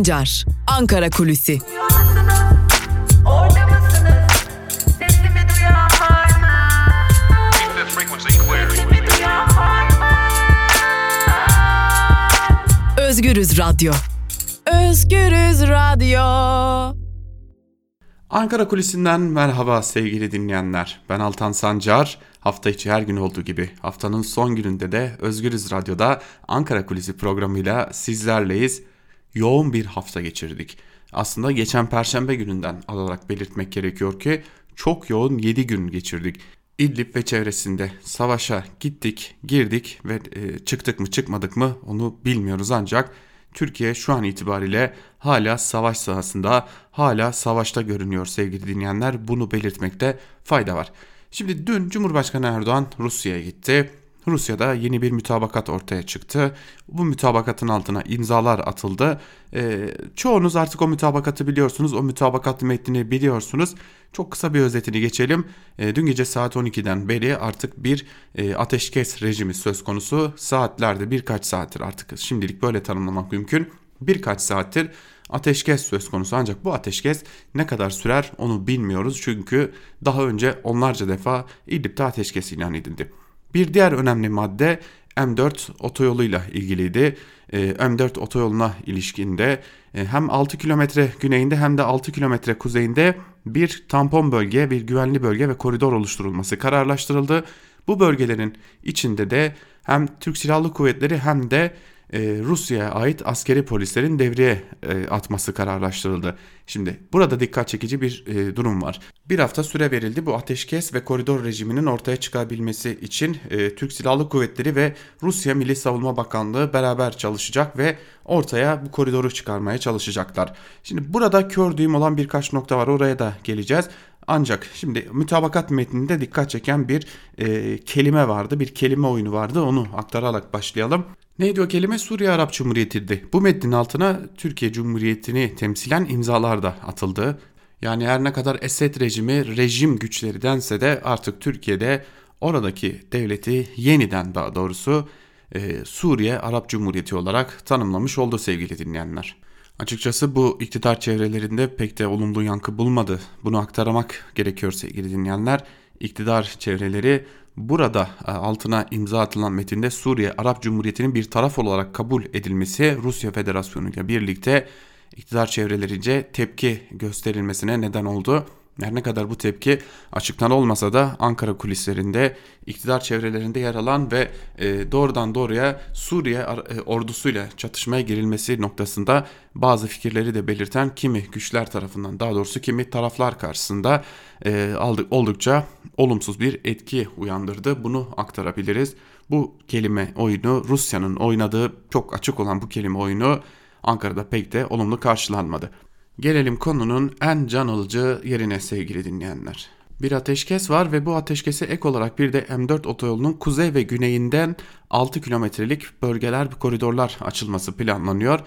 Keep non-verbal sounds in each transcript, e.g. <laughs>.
Sancar, Ankara Kulüsi. Özgürüz Radyo. Özgürüz Radyo. Ankara Kulisi'nden merhaba sevgili dinleyenler. Ben Altan Sancar. Hafta içi her gün olduğu gibi haftanın son gününde de Özgürüz Radyo'da Ankara Kulisi programıyla sizlerleyiz. Yoğun bir hafta geçirdik. Aslında geçen perşembe gününden alarak belirtmek gerekiyor ki çok yoğun 7 gün geçirdik. İdlib ve çevresinde savaşa gittik, girdik ve e, çıktık mı çıkmadık mı onu bilmiyoruz ancak Türkiye şu an itibariyle hala savaş sahasında, hala savaşta görünüyor sevgili dinleyenler. Bunu belirtmekte fayda var. Şimdi dün Cumhurbaşkanı Erdoğan Rusya'ya gitti. Rusya'da yeni bir mütabakat ortaya çıktı. Bu mütabakatın altına imzalar atıldı. E, çoğunuz artık o mütabakatı biliyorsunuz. O mütabakat metnini biliyorsunuz. Çok kısa bir özetini geçelim. E, dün gece saat 12'den beri artık bir e, ateşkes rejimi söz konusu. Saatlerde birkaç saattir artık şimdilik böyle tanımlamak mümkün. Birkaç saattir ateşkes söz konusu ancak bu ateşkes ne kadar sürer onu bilmiyoruz. Çünkü daha önce onlarca defa İdlib'de ateşkes ilan edildi. Bir diğer önemli madde M4 otoyoluyla ilgiliydi. Ee, M4 otoyoluna ilişkinde e, hem 6 kilometre güneyinde hem de 6 kilometre kuzeyinde bir tampon bölge, bir güvenli bölge ve koridor oluşturulması kararlaştırıldı. Bu bölgelerin içinde de hem Türk Silahlı Kuvvetleri hem de e, Rusya'ya ait askeri polislerin devreye e, atması kararlaştırıldı. Şimdi burada dikkat çekici bir e, durum var. Bir hafta süre verildi bu ateşkes ve koridor rejiminin ortaya çıkabilmesi için e, Türk Silahlı Kuvvetleri ve Rusya Milli Savunma Bakanlığı beraber çalışacak ve ortaya bu koridoru çıkarmaya çalışacaklar. Şimdi burada kör düğüm olan birkaç nokta var oraya da geleceğiz. Ancak şimdi mütabakat metninde dikkat çeken bir e, kelime vardı, bir kelime oyunu vardı. Onu aktararak başlayalım. Neydi o kelime? Suriye Arap Cumhuriyeti'ydi. Bu metnin altına Türkiye Cumhuriyeti'ni temsilen imzalar da atıldı. Yani her ne kadar Esed rejimi rejim güçleri dense de artık Türkiye'de oradaki devleti yeniden daha doğrusu e, Suriye Arap Cumhuriyeti olarak tanımlamış oldu sevgili dinleyenler. Açıkçası bu iktidar çevrelerinde pek de olumlu yankı bulmadı. Bunu aktarmak gerekiyor sevgili dinleyenler. İktidar çevreleri burada e, altına imza atılan metinde Suriye Arap Cumhuriyeti'nin bir taraf olarak kabul edilmesi Rusya Federasyonu ile birlikte iktidar çevrelerince tepki gösterilmesine neden oldu. Her ne kadar bu tepki açıktan olmasa da Ankara kulislerinde iktidar çevrelerinde yer alan ve e, doğrudan doğruya Suriye e, ordusuyla çatışmaya girilmesi noktasında bazı fikirleri de belirten kimi güçler tarafından daha doğrusu kimi taraflar karşısında e, aldık, oldukça olumsuz bir etki uyandırdı. Bunu aktarabiliriz. Bu kelime oyunu Rusya'nın oynadığı çok açık olan bu kelime oyunu Ankara'da pek de olumlu karşılanmadı. Gelelim konunun en can alıcı yerine sevgili dinleyenler. Bir ateşkes var ve bu ateşkese ek olarak bir de M4 otoyolunun kuzey ve güneyinden 6 kilometrelik bölgeler koridorlar açılması planlanıyor.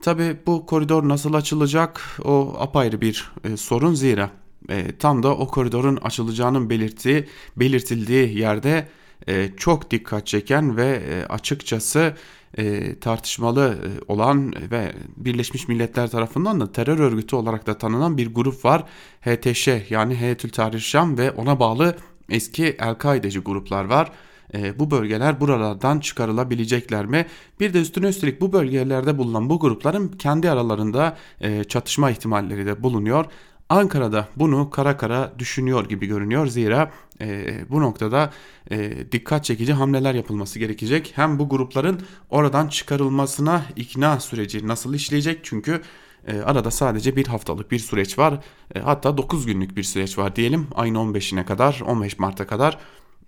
Tabi bu koridor nasıl açılacak o apayrı bir e, sorun zira e, tam da o koridorun açılacağının belirttiği, belirtildiği yerde e, çok dikkat çeken ve e, açıkçası e, tartışmalı e, olan ve Birleşmiş Milletler tarafından da terör örgütü olarak da tanınan bir grup var. HTŞ yani Heyetül Tahrir Şam ve ona bağlı eski El-Kaideci gruplar var. E, bu bölgeler buralardan çıkarılabilecekler mi? Bir de üstüne üstelik bu bölgelerde bulunan bu grupların kendi aralarında e, çatışma ihtimalleri de bulunuyor. Ankara'da bunu kara kara düşünüyor gibi görünüyor. Zira e, bu noktada e, dikkat çekici hamleler yapılması gerekecek. Hem bu grupların oradan çıkarılmasına ikna süreci nasıl işleyecek? Çünkü e, arada sadece bir haftalık bir süreç var. E, hatta 9 günlük bir süreç var diyelim. Ayın 15'ine kadar 15 Mart'a kadar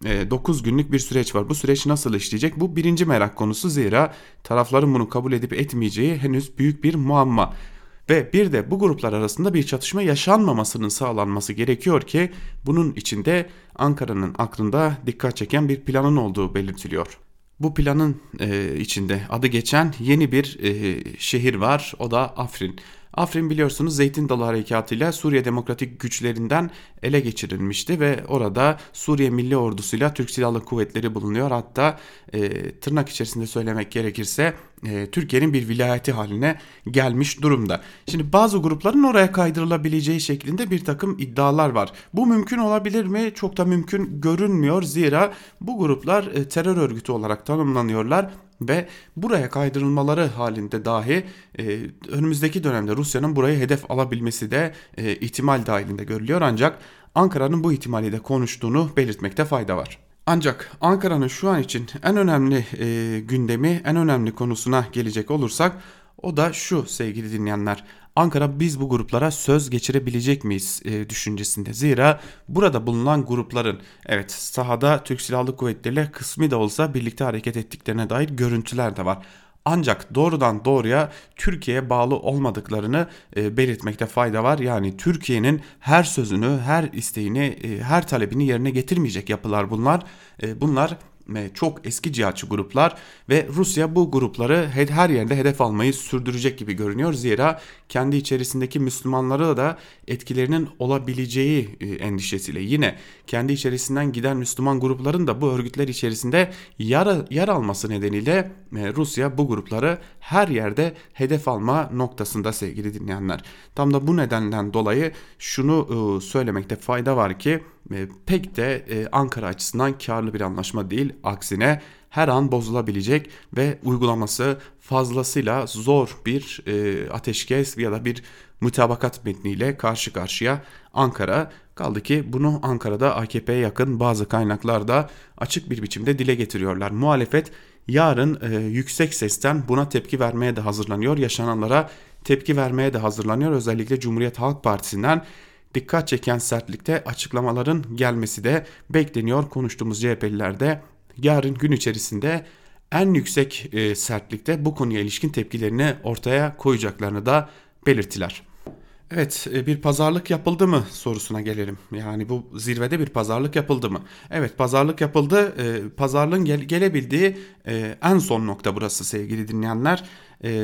9 e, günlük bir süreç var. Bu süreç nasıl işleyecek? Bu birinci merak konusu zira tarafların bunu kabul edip etmeyeceği henüz büyük bir muamma. Ve bir de bu gruplar arasında bir çatışma yaşanmamasının sağlanması gerekiyor ki bunun içinde Ankara'nın aklında dikkat çeken bir planın olduğu belirtiliyor. Bu planın e, içinde adı geçen yeni bir e, şehir var o da Afrin. Afrin biliyorsunuz Zeytin Dalı Harekatı ile Suriye Demokratik Güçlerinden ele geçirilmişti ve orada Suriye Milli Ordusuyla Türk Silahlı Kuvvetleri bulunuyor. Hatta e, tırnak içerisinde söylemek gerekirse e, Türkiye'nin bir vilayeti haline gelmiş durumda. Şimdi bazı grupların oraya kaydırılabileceği şeklinde bir takım iddialar var. Bu mümkün olabilir mi? Çok da mümkün görünmüyor. Zira bu gruplar e, terör örgütü olarak tanımlanıyorlar ve buraya kaydırılmaları halinde dahi e, önümüzdeki dönemde Rusya'nın burayı hedef alabilmesi de e, ihtimal dahilinde görülüyor ancak Ankara'nın bu ihtimali de konuştuğunu belirtmekte fayda var. Ancak Ankara'nın şu an için en önemli e, gündemi, en önemli konusuna gelecek olursak o da şu sevgili dinleyenler. Ankara biz bu gruplara söz geçirebilecek miyiz e, düşüncesinde. Zira burada bulunan grupların evet sahada Türk Silahlı Kuvvetleri ile kısmi de olsa birlikte hareket ettiklerine dair görüntüler de var ancak doğrudan doğruya Türkiye'ye bağlı olmadıklarını e, belirtmekte fayda var. Yani Türkiye'nin her sözünü, her isteğini, e, her talebini yerine getirmeyecek yapılar bunlar. E, bunlar çok eski cihatçı gruplar ve Rusya bu grupları her yerde hedef almayı sürdürecek gibi görünüyor. Zira kendi içerisindeki Müslümanları da etkilerinin olabileceği e, endişesiyle yine kendi içerisinden giden Müslüman grupların da bu örgütler içerisinde yer, yer alması nedeniyle e, Rusya bu grupları her yerde hedef alma noktasında sevgili dinleyenler. Tam da bu nedenden dolayı şunu e, söylemekte fayda var ki pek de Ankara açısından karlı bir anlaşma değil. Aksine her an bozulabilecek ve uygulaması fazlasıyla zor bir e, ateşkes ya da bir mutabakat metniyle karşı karşıya Ankara. Kaldı ki bunu Ankara'da AKP'ye yakın bazı kaynaklarda açık bir biçimde dile getiriyorlar. Muhalefet yarın e, yüksek sesten buna tepki vermeye de hazırlanıyor. Yaşananlara tepki vermeye de hazırlanıyor. Özellikle Cumhuriyet Halk Partisi'nden dikkat çeken sertlikte açıklamaların gelmesi de bekleniyor. Konuştuğumuz CHP'liler yarın gün içerisinde en yüksek e, sertlikte bu konuya ilişkin tepkilerini ortaya koyacaklarını da belirttiler. Evet e, bir pazarlık yapıldı mı sorusuna gelelim. Yani bu zirvede bir pazarlık yapıldı mı? Evet pazarlık yapıldı. E, pazarlığın gel gelebildiği e, en son nokta burası sevgili dinleyenler.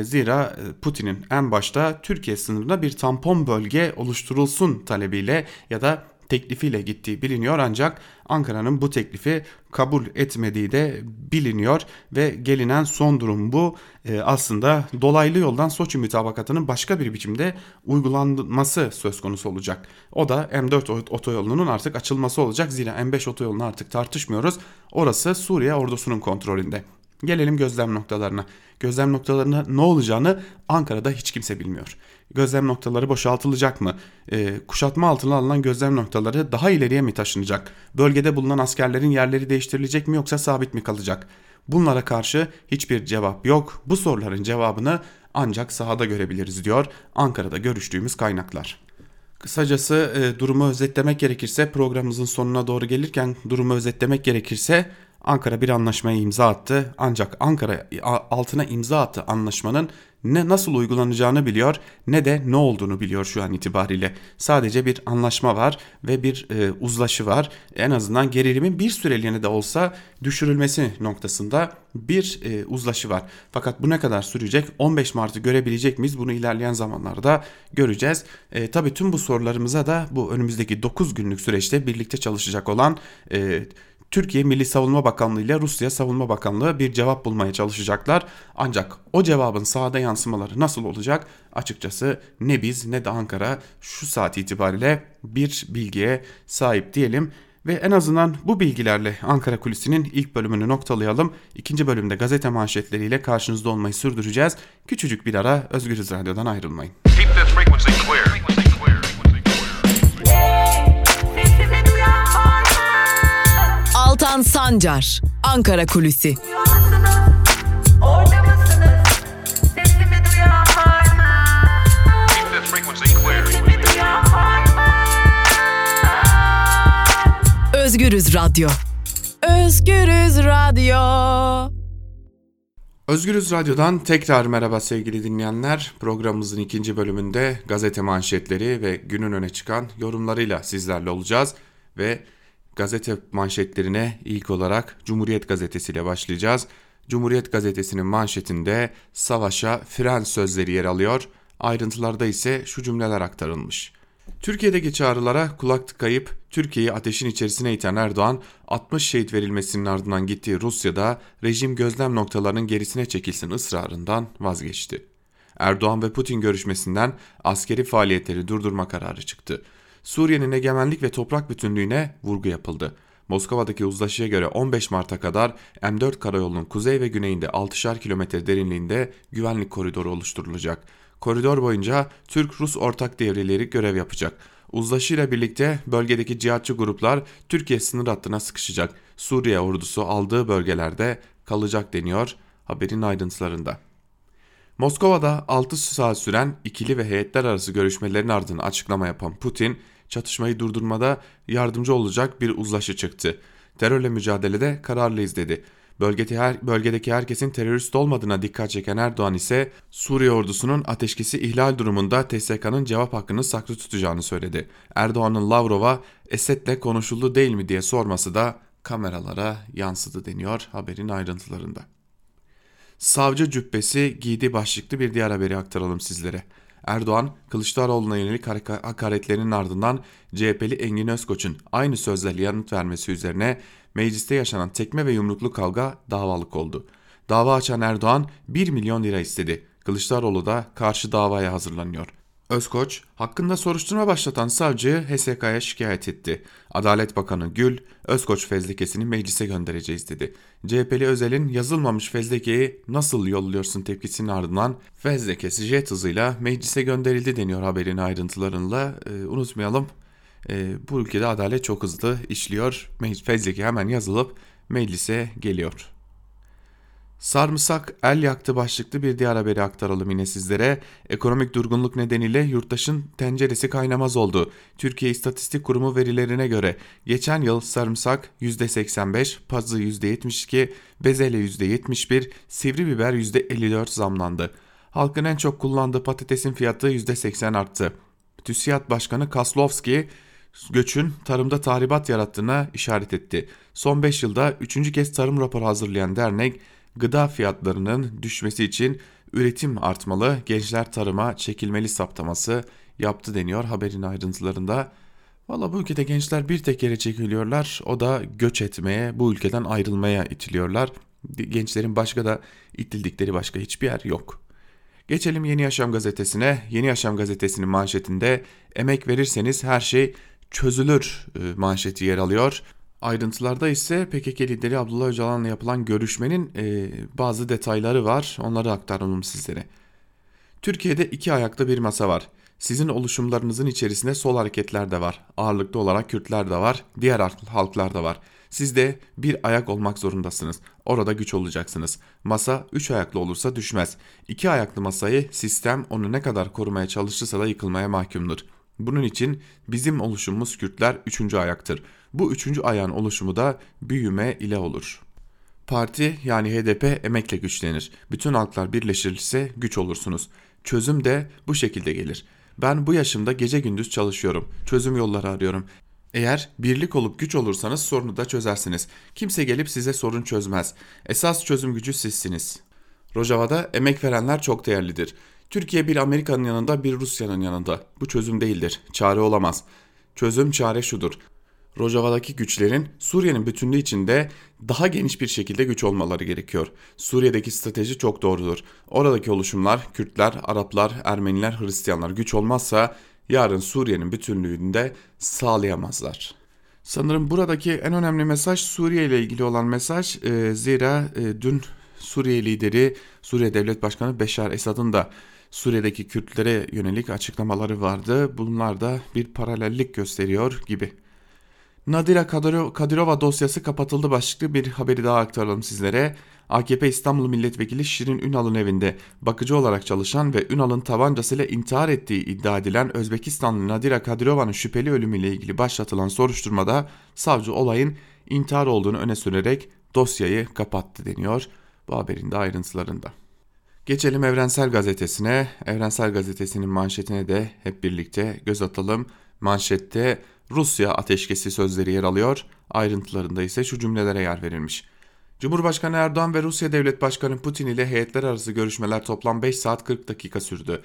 Zira Putin'in en başta Türkiye sınırında bir tampon bölge oluşturulsun talebiyle ya da teklifiyle gittiği biliniyor ancak Ankara'nın bu teklifi kabul etmediği de biliniyor ve gelinen son durum bu. Ee, aslında dolaylı yoldan Soçi mütabakatının başka bir biçimde uygulanması söz konusu olacak. O da M4 otoyolunun artık açılması olacak. Zira M5 otoyolunu artık tartışmıyoruz. Orası Suriye ordusunun kontrolünde. Gelelim gözlem noktalarına. Gözlem noktalarına ne olacağını Ankara'da hiç kimse bilmiyor gözlem noktaları boşaltılacak mı? E, kuşatma altına alınan gözlem noktaları daha ileriye mi taşınacak? Bölgede bulunan askerlerin yerleri değiştirilecek mi yoksa sabit mi kalacak? Bunlara karşı hiçbir cevap yok. Bu soruların cevabını ancak sahada görebiliriz diyor Ankara'da görüştüğümüz kaynaklar. Kısacası e, durumu özetlemek gerekirse programımızın sonuna doğru gelirken durumu özetlemek gerekirse Ankara bir anlaşmaya imza attı. Ancak Ankara altına imza attı anlaşmanın ne nasıl uygulanacağını biliyor ne de ne olduğunu biliyor şu an itibariyle. Sadece bir anlaşma var ve bir e, uzlaşı var. En azından gerilimin bir süreliğine de olsa düşürülmesi noktasında bir e, uzlaşı var. Fakat bu ne kadar sürecek? 15 Mart'ı görebilecek miyiz? Bunu ilerleyen zamanlarda göreceğiz. E, tabii tüm bu sorularımıza da bu önümüzdeki 9 günlük süreçte birlikte çalışacak olan e, Türkiye Milli Savunma Bakanlığı ile Rusya Savunma Bakanlığı bir cevap bulmaya çalışacaklar. Ancak o cevabın sahada yansımaları nasıl olacak? Açıkçası ne biz ne de Ankara şu saat itibariyle bir bilgiye sahip diyelim. Ve en azından bu bilgilerle Ankara Kulisi'nin ilk bölümünü noktalayalım. İkinci bölümde gazete manşetleriyle karşınızda olmayı sürdüreceğiz. Küçücük bir ara Özgürüz Radyo'dan ayrılmayın. Altan Sancar, Ankara Kulüsi. Özgürüz Radyo. Özgürüz Radyo. Özgürüz Radyo'dan tekrar merhaba sevgili dinleyenler. Programımızın ikinci bölümünde gazete manşetleri ve günün öne çıkan yorumlarıyla sizlerle olacağız. Ve gazete manşetlerine ilk olarak Cumhuriyet Gazetesi ile başlayacağız. Cumhuriyet Gazetesi'nin manşetinde savaşa fren sözleri yer alıyor. Ayrıntılarda ise şu cümleler aktarılmış. Türkiye'deki çağrılara kulak tıkayıp Türkiye'yi ateşin içerisine iten Erdoğan 60 şehit verilmesinin ardından gittiği Rusya'da rejim gözlem noktalarının gerisine çekilsin ısrarından vazgeçti. Erdoğan ve Putin görüşmesinden askeri faaliyetleri durdurma kararı çıktı. Suriye'nin egemenlik ve toprak bütünlüğüne vurgu yapıldı. Moskova'daki uzlaşıya göre 15 Mart'a kadar M4 karayolunun kuzey ve güneyinde 6'şar kilometre derinliğinde güvenlik koridoru oluşturulacak. Koridor boyunca Türk-Rus ortak devreleri görev yapacak. Uzlaşıyla birlikte bölgedeki cihatçı gruplar Türkiye sınır hattına sıkışacak. Suriye ordusu aldığı bölgelerde kalacak deniyor haberin ayrıntılarında. Moskova'da 6 saat süren ikili ve heyetler arası görüşmelerin ardından açıklama yapan Putin, çatışmayı durdurmada yardımcı olacak bir uzlaşı çıktı. Terörle mücadelede kararlıyız dedi. Bölgedeki, her, bölgedeki herkesin terörist olmadığına dikkat çeken Erdoğan ise Suriye ordusunun ateşkesi ihlal durumunda TSK'nın cevap hakkını saklı tutacağını söyledi. Erdoğan'ın Lavrov'a Esed'le konuşuldu değil mi diye sorması da kameralara yansıdı deniyor haberin ayrıntılarında. Savcı cübbesi giydi başlıklı bir diğer haberi aktaralım sizlere. Erdoğan, Kılıçdaroğlu'na yönelik hakaretlerinin ardından CHP'li Engin Özkoç'un aynı sözlerle yanıt vermesi üzerine mecliste yaşanan tekme ve yumruklu kavga davalık oldu. Dava açan Erdoğan 1 milyon lira istedi. Kılıçdaroğlu da karşı davaya hazırlanıyor. Özkoç, hakkında soruşturma başlatan savcıyı HSK'ya şikayet etti. Adalet Bakanı Gül, Özkoç fezlekesini meclise göndereceğiz dedi. CHP'li Özel'in yazılmamış fezlekeyi nasıl yolluyorsun tepkisinin ardından fezlekesi jet hızıyla meclise gönderildi deniyor haberin ayrıntılarıyla. Ee, unutmayalım e, bu ülkede adalet çok hızlı işliyor. Fezleke hemen yazılıp meclise geliyor. Sarımsak el yaktı başlıklı bir diğer haberi aktaralım yine sizlere. Ekonomik durgunluk nedeniyle yurttaşın tenceresi kaynamaz oldu. Türkiye İstatistik Kurumu verilerine göre geçen yıl sarımsak %85, pazı %72, bezelye %71, sivri biber %54 zamlandı. Halkın en çok kullandığı patatesin fiyatı %80 arttı. TÜSİAD Başkanı Kaslovski göçün tarımda tahribat yarattığına işaret etti. Son 5 yılda 3. kez tarım raporu hazırlayan dernek gıda fiyatlarının düşmesi için üretim artmalı, gençler tarıma çekilmeli saptaması yaptı deniyor haberin ayrıntılarında. Valla bu ülkede gençler bir tek yere çekiliyorlar o da göç etmeye bu ülkeden ayrılmaya itiliyorlar. Gençlerin başka da itildikleri başka hiçbir yer yok. Geçelim Yeni Yaşam gazetesine. Yeni Yaşam gazetesinin manşetinde emek verirseniz her şey çözülür e, manşeti yer alıyor. Ayrıntılarda ise PKK lideri Abdullah Öcalan'la yapılan görüşmenin e, bazı detayları var. Onları aktaralım sizlere. Türkiye'de iki ayakta bir masa var. Sizin oluşumlarınızın içerisinde sol hareketler de var. Ağırlıklı olarak Kürtler de var. Diğer halklar da var. Siz de bir ayak olmak zorundasınız. Orada güç olacaksınız. Masa üç ayaklı olursa düşmez. İki ayaklı masayı sistem onu ne kadar korumaya çalışırsa da yıkılmaya mahkumdur. Bunun için bizim oluşumumuz Kürtler üçüncü ayaktır. Bu üçüncü ayağın oluşumu da büyüme ile olur. Parti yani HDP emekle güçlenir. Bütün halklar birleşirse güç olursunuz. Çözüm de bu şekilde gelir. Ben bu yaşımda gece gündüz çalışıyorum. Çözüm yolları arıyorum. Eğer birlik olup güç olursanız sorunu da çözersiniz. Kimse gelip size sorun çözmez. Esas çözüm gücü sizsiniz. Rojava'da emek verenler çok değerlidir. Türkiye bir Amerika'nın yanında bir Rusya'nın yanında. Bu çözüm değildir. Çare olamaz. Çözüm çare şudur. Rojava'daki güçlerin Suriye'nin bütünlüğü içinde daha geniş bir şekilde güç olmaları gerekiyor. Suriye'deki strateji çok doğrudur. Oradaki oluşumlar Kürtler, Araplar, Ermeniler, Hristiyanlar güç olmazsa yarın Suriye'nin bütünlüğünü de sağlayamazlar. Sanırım buradaki en önemli mesaj Suriye ile ilgili olan mesaj. E, zira e, dün Suriye lideri, Suriye Devlet Başkanı Beşar Esad'ın da Suriye'deki Kürtlere yönelik açıklamaları vardı. Bunlar da bir paralellik gösteriyor gibi. Nadira Kadirova dosyası kapatıldı başlıklı bir haberi daha aktaralım sizlere. AKP İstanbul Milletvekili Şirin Ünal'ın evinde bakıcı olarak çalışan ve Ünal'ın tabancasıyla intihar ettiği iddia edilen Özbekistanlı Nadira Kadirova'nın şüpheli ölümüyle ilgili başlatılan soruşturmada savcı olayın intihar olduğunu öne sürerek dosyayı kapattı deniyor bu haberin de ayrıntılarında. Geçelim Evrensel Gazetesi'ne. Evrensel Gazetesi'nin manşetine de hep birlikte göz atalım. Manşette Rusya ateşkesi sözleri yer alıyor. Ayrıntılarında ise şu cümlelere yer verilmiş. Cumhurbaşkanı Erdoğan ve Rusya Devlet Başkanı Putin ile heyetler arası görüşmeler toplam 5 saat 40 dakika sürdü.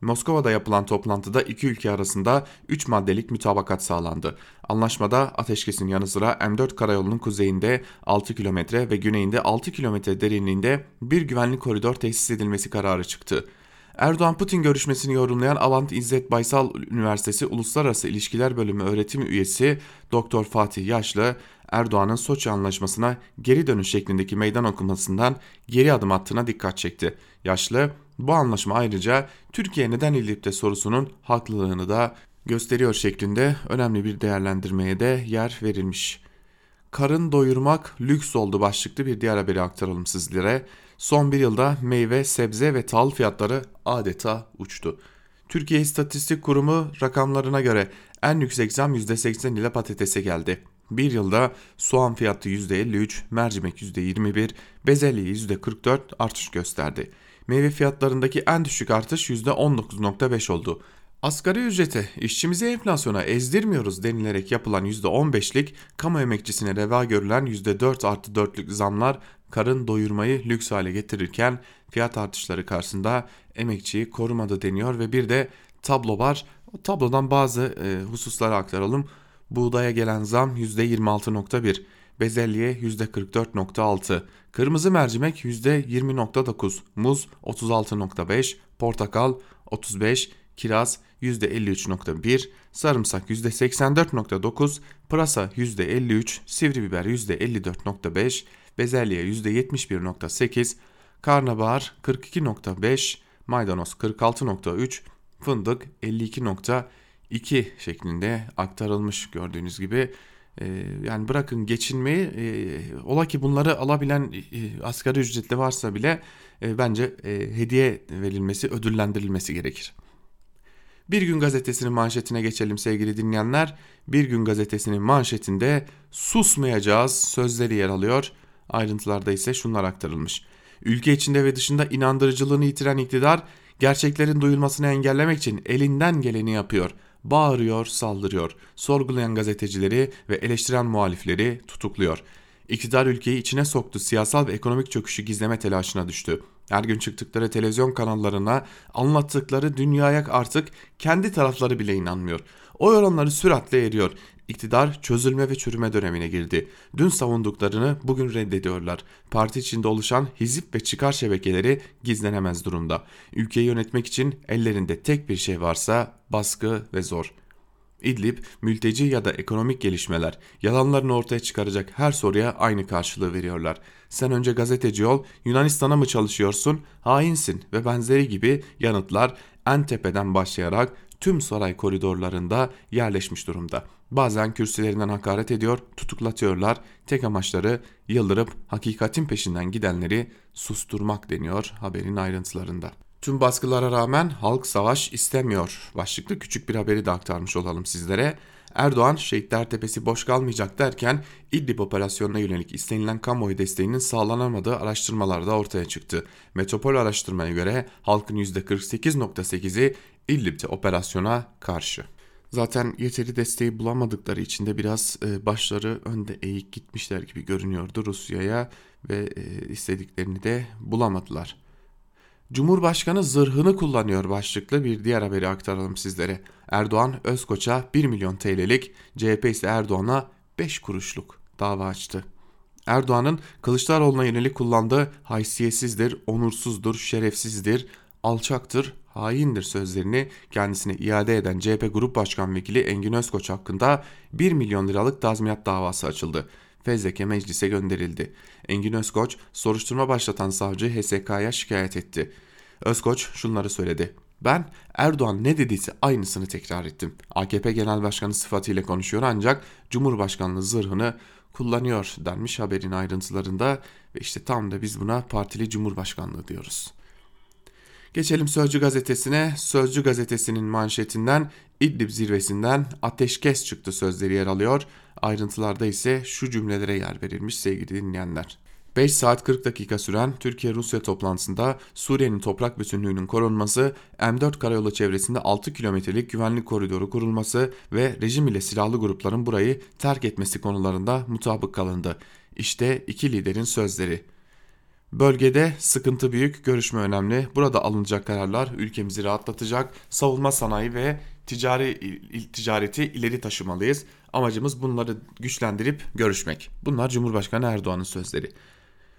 Moskova'da yapılan toplantıda iki ülke arasında 3 maddelik mütabakat sağlandı. Anlaşmada ateşkesin yanı sıra M4 karayolunun kuzeyinde 6 kilometre ve güneyinde 6 kilometre derinliğinde bir güvenlik koridor tesis edilmesi kararı çıktı. Erdoğan-Putin görüşmesini yorumlayan Avant İzzet Baysal Üniversitesi Uluslararası İlişkiler Bölümü öğretim üyesi Doktor Fatih Yaşlı, Erdoğan'ın Soçi Anlaşması'na geri dönüş şeklindeki meydan okumasından geri adım attığına dikkat çekti. Yaşlı, bu anlaşma ayrıca Türkiye neden İdlib'de sorusunun haklılığını da gösteriyor şeklinde önemli bir değerlendirmeye de yer verilmiş. Karın doyurmak lüks oldu başlıklı bir diğer haberi aktaralım sizlere. Son bir yılda meyve, sebze ve tahıl fiyatları adeta uçtu. Türkiye İstatistik Kurumu rakamlarına göre en yüksek zam %80 ile patatese geldi. Bir yılda soğan fiyatı %53, mercimek %21, bezelye %44 artış gösterdi. Meyve fiyatlarındaki en düşük artış %19.5 oldu. Asgari ücrete, işçimizi enflasyona ezdirmiyoruz denilerek yapılan %15'lik, kamu emekçisine reva görülen %4 artı 4'lük zamlar karın doyurmayı lüks hale getirirken fiyat artışları karşısında emekçiyi korumadı deniyor ve bir de tablo var. O tablodan bazı e, hususları aktaralım. Buğdaya gelen zam %26.1, bezelye %44.6, kırmızı mercimek %20.9, muz 36.5, portakal 35, kiraz %53.1, sarımsak %84.9, pırasa %53, sivri biber %54.5, bezelye %71.8, karnabahar 42.5, maydanoz 46.3, fındık 52.2 şeklinde aktarılmış gördüğünüz gibi. Ee, yani bırakın geçinmeyi e, ola ki bunları alabilen e, asgari ücretli varsa bile e, bence e, hediye verilmesi ödüllendirilmesi gerekir. Bir Gün Gazetesi'nin manşetine geçelim sevgili dinleyenler. Bir Gün Gazetesi'nin manşetinde susmayacağız sözleri yer alıyor. Ayrıntılarda ise şunlar aktarılmış. Ülke içinde ve dışında inandırıcılığını yitiren iktidar gerçeklerin duyulmasını engellemek için elinden geleni yapıyor. Bağırıyor, saldırıyor. Sorgulayan gazetecileri ve eleştiren muhalifleri tutukluyor. İktidar ülkeyi içine soktu, siyasal ve ekonomik çöküşü gizleme telaşına düştü. Her gün çıktıkları televizyon kanallarına anlattıkları dünyaya artık kendi tarafları bile inanmıyor. O oranları süratle eriyor. İktidar çözülme ve çürüme dönemine girdi. Dün savunduklarını bugün reddediyorlar. Parti içinde oluşan hizip ve çıkar şebekeleri gizlenemez durumda. Ülkeyi yönetmek için ellerinde tek bir şey varsa baskı ve zor.'' İdlib, mülteci ya da ekonomik gelişmeler, yalanlarını ortaya çıkaracak her soruya aynı karşılığı veriyorlar. Sen önce gazeteci ol, Yunanistan'a mı çalışıyorsun, hainsin ve benzeri gibi yanıtlar en tepeden başlayarak tüm saray koridorlarında yerleşmiş durumda. Bazen kürsülerinden hakaret ediyor, tutuklatıyorlar. Tek amaçları yıldırıp hakikatin peşinden gidenleri susturmak deniyor haberin ayrıntılarında. Tüm baskılara rağmen halk savaş istemiyor. Başlıklı küçük bir haberi de aktarmış olalım sizlere. Erdoğan Şehitler Tepesi boş kalmayacak derken İdlib operasyonuna yönelik istenilen kamuoyu desteğinin sağlanamadığı araştırmalarda ortaya çıktı. Metropol araştırmaya göre halkın %48.8'i İdlib'de operasyona karşı. Zaten yeteri desteği bulamadıkları için de biraz e, başları önde eğik gitmişler gibi görünüyordu Rusya'ya ve e, istediklerini de bulamadılar. Cumhurbaşkanı zırhını kullanıyor başlıklı bir diğer haberi aktaralım sizlere. Erdoğan Özkoç'a 1 milyon TL'lik, CHP ise Erdoğan'a 5 kuruşluk dava açtı. Erdoğan'ın Kılıçdaroğlu'na yönelik kullandığı haysiyetsizdir, onursuzdur, şerefsizdir, alçaktır, haindir sözlerini kendisine iade eden CHP Grup Başkan Vekili Engin Özkoç hakkında 1 milyon liralık tazminat davası açıldı fezleke meclise gönderildi. Engin Özkoç soruşturma başlatan savcı HSK'ya şikayet etti. Özkoç şunları söyledi. Ben Erdoğan ne dediyse aynısını tekrar ettim. AKP Genel Başkanı sıfatıyla konuşuyor ancak Cumhurbaşkanlığı zırhını kullanıyor denmiş haberin ayrıntılarında ve işte tam da biz buna partili Cumhurbaşkanlığı diyoruz. Geçelim Sözcü gazetesine. Sözcü gazetesinin manşetinden İdlib zirvesinden ateşkes çıktı sözleri yer alıyor. Ayrıntılarda ise şu cümlelere yer verilmiş sevgili dinleyenler. 5 saat 40 dakika süren Türkiye-Rusya toplantısında Suriye'nin toprak bütünlüğünün korunması, M4 karayolu çevresinde 6 kilometrelik güvenlik koridoru kurulması ve rejim ile silahlı grupların burayı terk etmesi konularında mutabık kalındı. İşte iki liderin sözleri. Bölgede sıkıntı büyük, görüşme önemli. Burada alınacak kararlar ülkemizi rahatlatacak. Savunma sanayi ve ticari ticareti ileri taşımalıyız. Amacımız bunları güçlendirip görüşmek. Bunlar Cumhurbaşkanı Erdoğan'ın sözleri.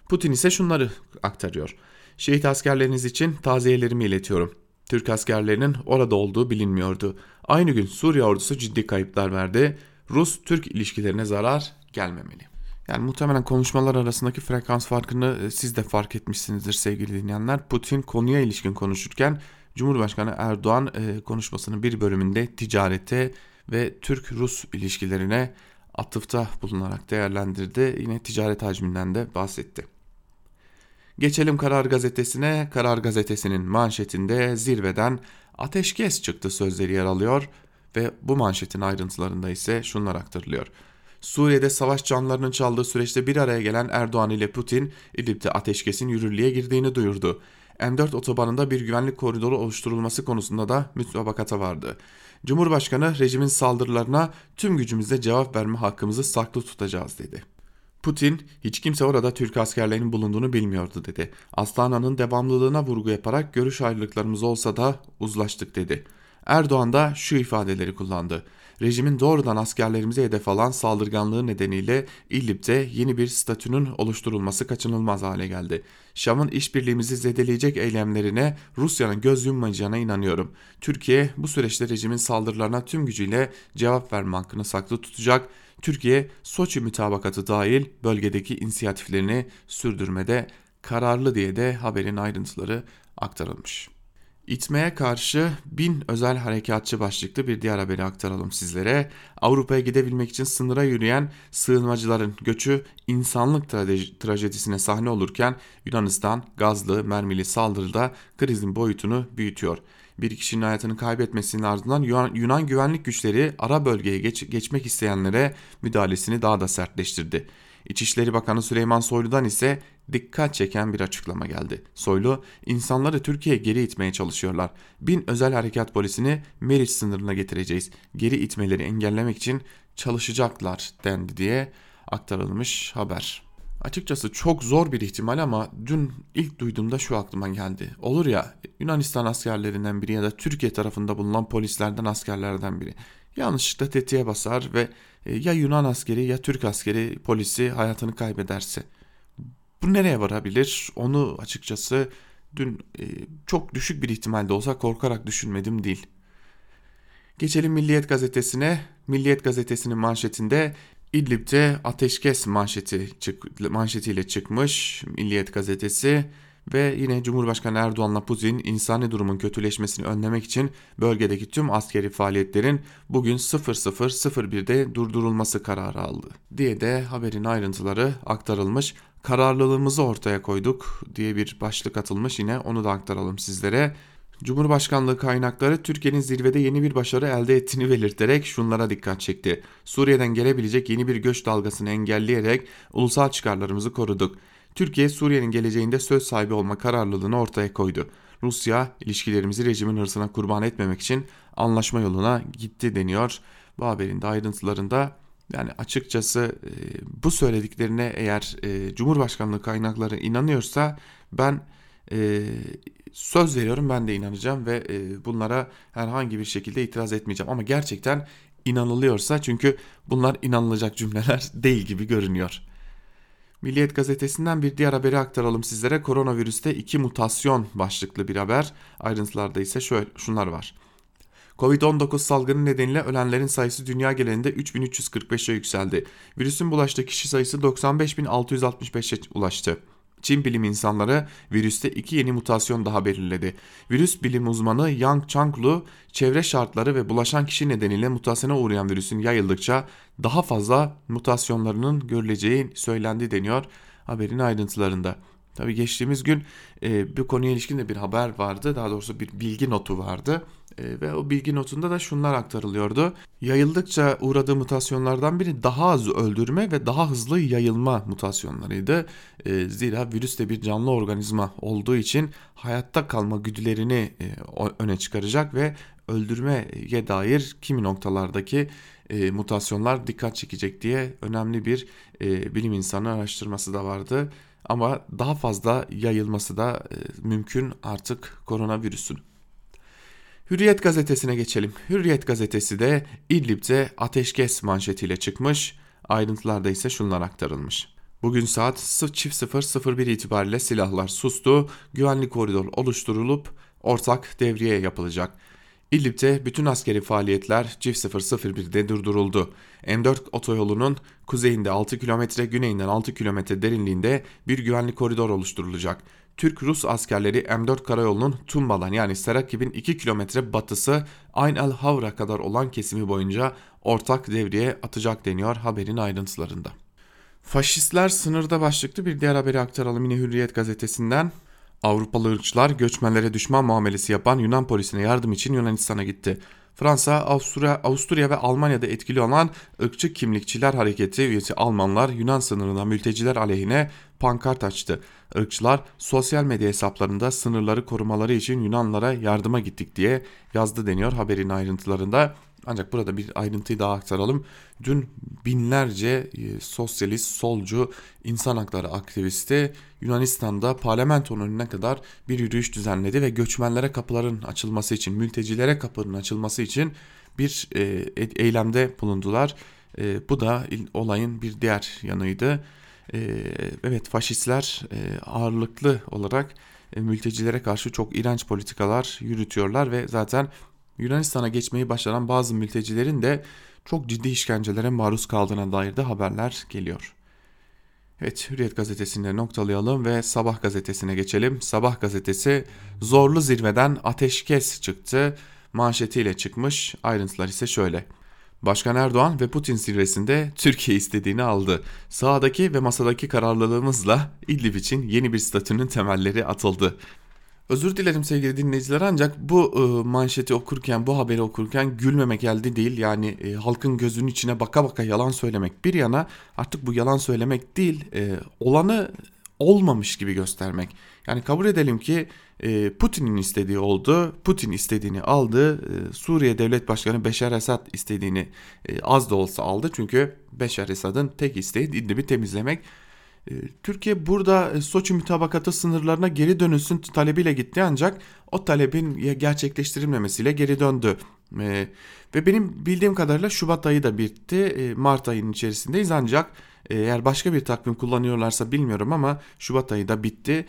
Putin ise şunları aktarıyor. Şehit askerleriniz için taziyelerimi iletiyorum. Türk askerlerinin orada olduğu bilinmiyordu. Aynı gün Suriye ordusu ciddi kayıplar verdi. Rus-Türk ilişkilerine zarar gelmemeli. Yani muhtemelen konuşmalar arasındaki frekans farkını e, siz de fark etmişsinizdir sevgili dinleyenler. Putin konuya ilişkin konuşurken Cumhurbaşkanı Erdoğan e, konuşmasının bir bölümünde ticarete ve Türk-Rus ilişkilerine atıfta bulunarak değerlendirdi. Yine ticaret hacminden de bahsetti. Geçelim Karar Gazetesi'ne. Karar Gazetesi'nin manşetinde zirveden ateşkes çıktı sözleri yer alıyor ve bu manşetin ayrıntılarında ise şunlar aktarılıyor. Suriye'de savaş canlarının çaldığı süreçte bir araya gelen Erdoğan ile Putin, İdlib'de ateşkesin yürürlüğe girdiğini duyurdu. M4 otobanında bir güvenlik koridoru oluşturulması konusunda da mütabakata vardı. Cumhurbaşkanı rejimin saldırılarına tüm gücümüzle cevap verme hakkımızı saklı tutacağız dedi. Putin, hiç kimse orada Türk askerlerinin bulunduğunu bilmiyordu dedi. Astana'nın devamlılığına vurgu yaparak görüş ayrılıklarımız olsa da uzlaştık dedi. Erdoğan da şu ifadeleri kullandı. Rejimin doğrudan askerlerimize hedef alan saldırganlığı nedeniyle İdlib'de yeni bir statünün oluşturulması kaçınılmaz hale geldi. Şam'ın işbirliğimizi zedeleyecek eylemlerine Rusya'nın göz yummayacağına inanıyorum. Türkiye bu süreçte rejimin saldırılarına tüm gücüyle cevap verme hakkını saklı tutacak. Türkiye Soçi mütabakatı dahil bölgedeki inisiyatiflerini sürdürmede kararlı diye de haberin ayrıntıları aktarılmış. İtmeye karşı bin özel harekatçı başlıklı bir diğer haberi aktaralım sizlere. Avrupa'ya gidebilmek için sınıra yürüyen sığınmacıların göçü insanlık trajedisine sahne olurken Yunanistan gazlı mermili saldırıda krizin boyutunu büyütüyor. Bir kişinin hayatını kaybetmesinin ardından Yunan güvenlik güçleri ara bölgeye geç, geçmek isteyenlere müdahalesini daha da sertleştirdi. İçişleri Bakanı Süleyman Soylu'dan ise dikkat çeken bir açıklama geldi. Soylu, insanları Türkiye'ye geri itmeye çalışıyorlar. Bin özel harekat polisini Meriç sınırına getireceğiz. Geri itmeleri engellemek için çalışacaklar dendi diye aktarılmış haber. Açıkçası çok zor bir ihtimal ama dün ilk duyduğumda şu aklıma geldi. Olur ya Yunanistan askerlerinden biri ya da Türkiye tarafında bulunan polislerden askerlerden biri yanlışlıkla tetiğe basar ve e, ya Yunan askeri ya Türk askeri polisi hayatını kaybederse bu nereye varabilir? Onu açıkçası dün e, çok düşük bir ihtimalde olsa korkarak düşünmedim değil. Geçelim Milliyet gazetesine. Milliyet gazetesinin manşetinde İdlib'de ateşkes manşeti çık, manşetiyle çıkmış Milliyet gazetesi ve yine Cumhurbaşkanı Erdoğan'la Putin insani durumun kötüleşmesini önlemek için bölgedeki tüm askeri faaliyetlerin bugün 00.01'de durdurulması kararı aldı diye de haberin ayrıntıları aktarılmış. Kararlılığımızı ortaya koyduk diye bir başlık atılmış yine onu da aktaralım sizlere. Cumhurbaşkanlığı kaynakları Türkiye'nin zirvede yeni bir başarı elde ettiğini belirterek şunlara dikkat çekti. Suriye'den gelebilecek yeni bir göç dalgasını engelleyerek ulusal çıkarlarımızı koruduk. Türkiye Suriye'nin geleceğinde söz sahibi olma kararlılığını ortaya koydu. Rusya ilişkilerimizi rejimin hırsına kurban etmemek için anlaşma yoluna gitti deniyor. Bu haberin de ayrıntılarında yani açıkçası e, bu söylediklerine eğer e, Cumhurbaşkanlığı kaynakları inanıyorsa ben e, söz veriyorum ben de inanacağım ve bunlara herhangi bir şekilde itiraz etmeyeceğim. Ama gerçekten inanılıyorsa çünkü bunlar inanılacak cümleler <laughs> değil gibi görünüyor. Milliyet gazetesinden bir diğer haberi aktaralım sizlere. Koronavirüste iki mutasyon başlıklı bir haber. Ayrıntılarda ise şöyle şunlar var. Covid-19 salgını nedeniyle ölenlerin sayısı dünya genelinde 3345'e yükseldi. Virüsün bulaştığı kişi sayısı 95665'e ulaştı. Çin bilim insanları virüste iki yeni mutasyon daha belirledi. Virüs bilim uzmanı Yang Changlu, çevre şartları ve bulaşan kişi nedeniyle mutasyona uğrayan virüsün yayıldıkça daha fazla mutasyonlarının görüleceği söylendi deniyor haberin ayrıntılarında. Tabi geçtiğimiz gün e, bu konuya ilişkin de bir haber vardı. Daha doğrusu bir bilgi notu vardı. E, ve o bilgi notunda da şunlar aktarılıyordu. Yayıldıkça uğradığı mutasyonlardan biri daha az öldürme ve daha hızlı yayılma mutasyonlarıydı. E, zira virüs de bir canlı organizma olduğu için hayatta kalma güdülerini e, öne çıkaracak ve öldürmeye dair kimi noktalardaki e, mutasyonlar dikkat çekecek diye önemli bir e, bilim insanı araştırması da vardı. Ama daha fazla yayılması da e, mümkün artık koronavirüsün. Hürriyet gazetesine geçelim. Hürriyet gazetesi de İdlib'de ateşkes manşetiyle çıkmış. Ayrıntılarda ise şunlar aktarılmış. Bugün saat 00.01 itibariyle silahlar sustu, güvenlik koridor oluşturulup ortak devriye yapılacak. İdlib'de bütün askeri faaliyetler çift 001'de durduruldu. M4 otoyolunun kuzeyinde 6 kilometre, güneyinden 6 kilometre derinliğinde bir güvenlik koridor oluşturulacak. Türk-Rus askerleri M4 karayolunun Tumbalan yani Serakib'in 2 kilometre batısı Ayn el Havra kadar olan kesimi boyunca ortak devriye atacak deniyor haberin ayrıntılarında. Faşistler sınırda başlıklı bir diğer haberi aktaralım yine Hürriyet gazetesinden. Avrupalı ırkçılar göçmenlere düşman muamelesi yapan Yunan polisine yardım için Yunanistan'a gitti. Fransa, Avusturya, Avusturya ve Almanya'da etkili olan ırkçı kimlikçiler hareketi üyesi Almanlar Yunan sınırına mülteciler aleyhine pankart açtı. Irkçılar sosyal medya hesaplarında sınırları korumaları için Yunanlara yardıma gittik diye yazdı deniyor haberin ayrıntılarında. Ancak burada bir ayrıntıyı daha aktaralım. Dün binlerce e, sosyalist, solcu, insan hakları aktivisti Yunanistan'da parlamentonun önüne kadar bir yürüyüş düzenledi ve göçmenlere kapıların açılması için, mültecilere kapının açılması için bir e, eylemde bulundular. E, bu da olayın bir diğer yanıydı. evet faşistler ağırlıklı olarak mültecilere karşı çok iğrenç politikalar yürütüyorlar ve zaten Yunanistan'a geçmeyi başaran bazı mültecilerin de çok ciddi işkencelere maruz kaldığına dair de haberler geliyor. Evet Hürriyet gazetesinde noktalayalım ve Sabah gazetesine geçelim. Sabah gazetesi zorlu zirveden ateşkes çıktı. Manşetiyle çıkmış. Ayrıntılar ise şöyle. Başkan Erdoğan ve Putin zirvesinde Türkiye istediğini aldı. Sağdaki ve masadaki kararlılığımızla İdlib için yeni bir statünün temelleri atıldı. Özür dilerim sevgili dinleyiciler ancak bu e, manşeti okurken, bu haberi okurken gülmemek elde değil. Yani e, halkın gözünün içine baka baka yalan söylemek bir yana artık bu yalan söylemek değil, e, olanı olmamış gibi göstermek. Yani kabul edelim ki e, Putin'in istediği oldu, Putin istediğini aldı, e, Suriye Devlet Başkanı Beşar Esad istediğini e, az da olsa aldı. Çünkü Beşar Esad'ın tek isteği İdlib'i temizlemek Türkiye burada e, Soçi mütabakatı sınırlarına geri dönülsün talebiyle gitti ancak o talebin gerçekleştirilmemesiyle geri döndü. Ee, ve benim bildiğim kadarıyla Şubat ayı da bitti. Ee, Mart ayının içerisindeyiz ancak e, eğer başka bir takvim kullanıyorlarsa bilmiyorum ama Şubat ayı da bitti.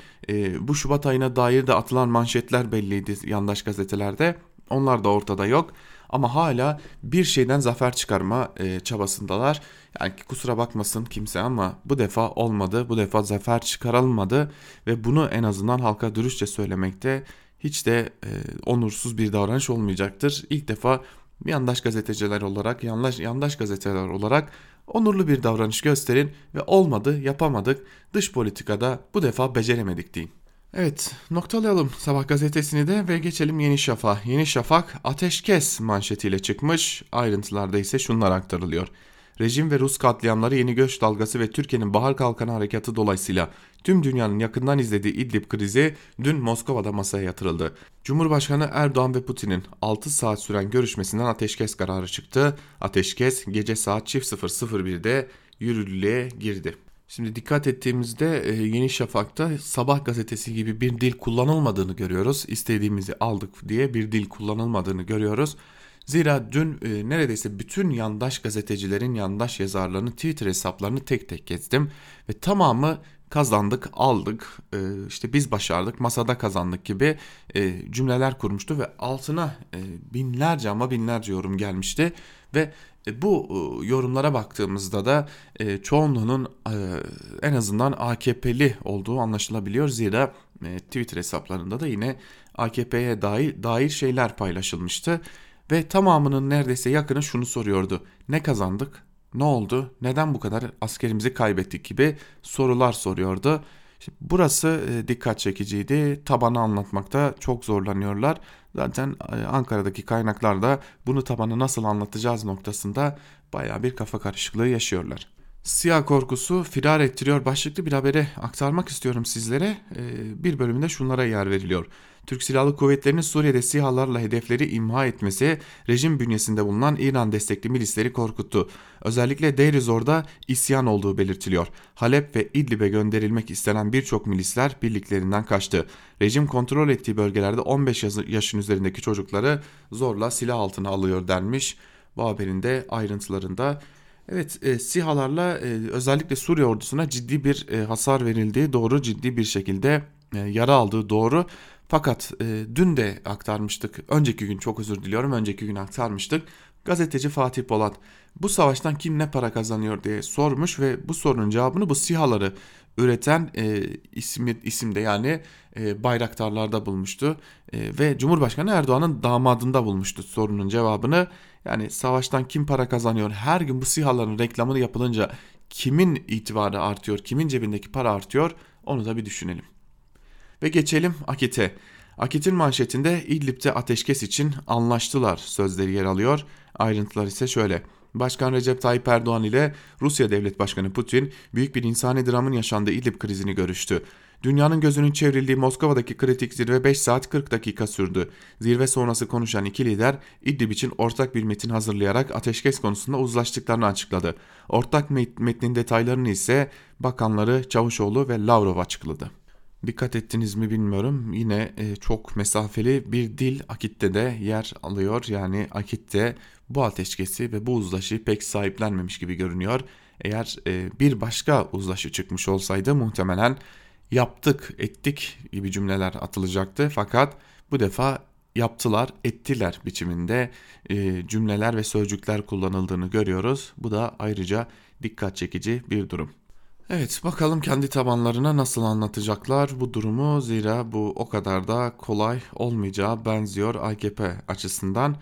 bu Şubat ayına dair de atılan manşetler belliydi yandaş gazetelerde. Onlar da ortada yok ama hala bir şeyden zafer çıkarma e, çabasındalar. Yani kusura bakmasın kimse ama bu defa olmadı. Bu defa zafer çıkarılmadı ve bunu en azından halka dürüstçe söylemekte hiç de e, onursuz bir davranış olmayacaktır. İlk defa yandaş gazeteciler olarak, yandaş, yandaş gazeteler olarak onurlu bir davranış gösterin ve olmadı, yapamadık, dış politikada bu defa beceremedik deyin. Evet noktalayalım sabah gazetesini de ve geçelim Yeni Şafak. Yeni Şafak ateşkes manşetiyle çıkmış ayrıntılarda ise şunlar aktarılıyor. Rejim ve Rus katliamları yeni göç dalgası ve Türkiye'nin Bahar Kalkanı Harekatı dolayısıyla tüm dünyanın yakından izlediği İdlib krizi dün Moskova'da masaya yatırıldı. Cumhurbaşkanı Erdoğan ve Putin'in 6 saat süren görüşmesinden ateşkes kararı çıktı. Ateşkes gece saat 00.01'de yürürlüğe girdi. Şimdi dikkat ettiğimizde e, Yeni Şafak'ta Sabah gazetesi gibi bir dil kullanılmadığını görüyoruz. İstediğimizi aldık diye bir dil kullanılmadığını görüyoruz. Zira dün e, neredeyse bütün yandaş gazetecilerin yandaş yazarlarının Twitter hesaplarını tek tek gezdim ve tamamı kazandık, aldık, e, işte biz başardık, masada kazandık gibi e, cümleler kurmuştu ve altına e, binlerce ama binlerce yorum gelmişti ve bu yorumlara baktığımızda da çoğunluğunun en azından AKP'li olduğu anlaşılabiliyor. Zira Twitter hesaplarında da yine AKP'ye dair, dair şeyler paylaşılmıştı. Ve tamamının neredeyse yakını şunu soruyordu. Ne kazandık? Ne oldu? Neden bu kadar askerimizi kaybettik gibi sorular soruyordu. Şimdi burası dikkat çekiciydi. Tabanı anlatmakta çok zorlanıyorlar. Zaten e, Ankara'daki kaynaklar da bunu tabanı nasıl anlatacağız noktasında baya bir kafa karışıklığı yaşıyorlar. Siyah korkusu firar ettiriyor başlıklı bir habere aktarmak istiyorum sizlere. E, bir bölümünde şunlara yer veriliyor. Türk Silahlı Kuvvetleri'nin Suriye'de SİHA'larla hedefleri imha etmesi rejim bünyesinde bulunan İran destekli milisleri korkuttu. Özellikle Deir Zor'da isyan olduğu belirtiliyor. Halep ve İdlib'e gönderilmek istenen birçok milisler birliklerinden kaçtı. Rejim kontrol ettiği bölgelerde 15 yaşın üzerindeki çocukları zorla silah altına alıyor denmiş. Bu haberin de ayrıntılarında Evet e, SİHA'larla e, özellikle Suriye ordusuna ciddi bir e, hasar verildiği doğru ciddi bir şekilde e, yara aldığı doğru. Fakat e, dün de aktarmıştık önceki gün çok özür diliyorum önceki gün aktarmıştık. Gazeteci Fatih Polat bu savaştan kim ne para kazanıyor diye sormuş ve bu sorunun cevabını bu SİHA'ları üreten e, ismi, isimde yani e, bayraktarlarda bulmuştu. E, ve Cumhurbaşkanı Erdoğan'ın damadında bulmuştu sorunun cevabını. Yani savaştan kim para kazanıyor her gün bu SİHA'ların reklamını yapılınca kimin itibarı artıyor kimin cebindeki para artıyor onu da bir düşünelim. Ve geçelim Akit'e. Akit'in manşetinde İdlib'de ateşkes için anlaştılar sözleri yer alıyor. Ayrıntılar ise şöyle. Başkan Recep Tayyip Erdoğan ile Rusya Devlet Başkanı Putin büyük bir insani dramın yaşandığı İdlib krizini görüştü. Dünyanın gözünün çevrildiği Moskova'daki kritik zirve 5 saat 40 dakika sürdü. Zirve sonrası konuşan iki lider İdlib için ortak bir metin hazırlayarak ateşkes konusunda uzlaştıklarını açıkladı. Ortak metnin detaylarını ise bakanları Çavuşoğlu ve Lavrov açıkladı. Dikkat ettiniz mi bilmiyorum. Yine e, çok mesafeli bir dil Akit'te de yer alıyor. Yani Akit'te bu ateşkesi ve bu uzlaşı pek sahiplenmemiş gibi görünüyor. Eğer e, bir başka uzlaşı çıkmış olsaydı muhtemelen yaptık, ettik gibi cümleler atılacaktı. Fakat bu defa yaptılar, ettiler biçiminde e, cümleler ve sözcükler kullanıldığını görüyoruz. Bu da ayrıca dikkat çekici bir durum. Evet bakalım kendi tabanlarına nasıl anlatacaklar bu durumu zira bu o kadar da kolay olmayacağı benziyor AKP açısından.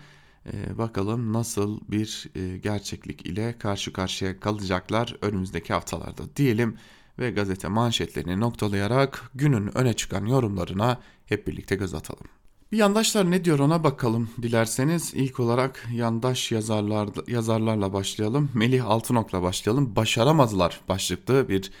Ee, bakalım nasıl bir e, gerçeklik ile karşı karşıya kalacaklar önümüzdeki haftalarda diyelim ve gazete manşetlerini noktalayarak günün öne çıkan yorumlarına hep birlikte göz atalım. Yandaşlar ne diyor ona bakalım dilerseniz. ilk olarak yandaş yazarlar, yazarlarla başlayalım. Melih Altınok'la başlayalım. Başaramadılar başlıklı bir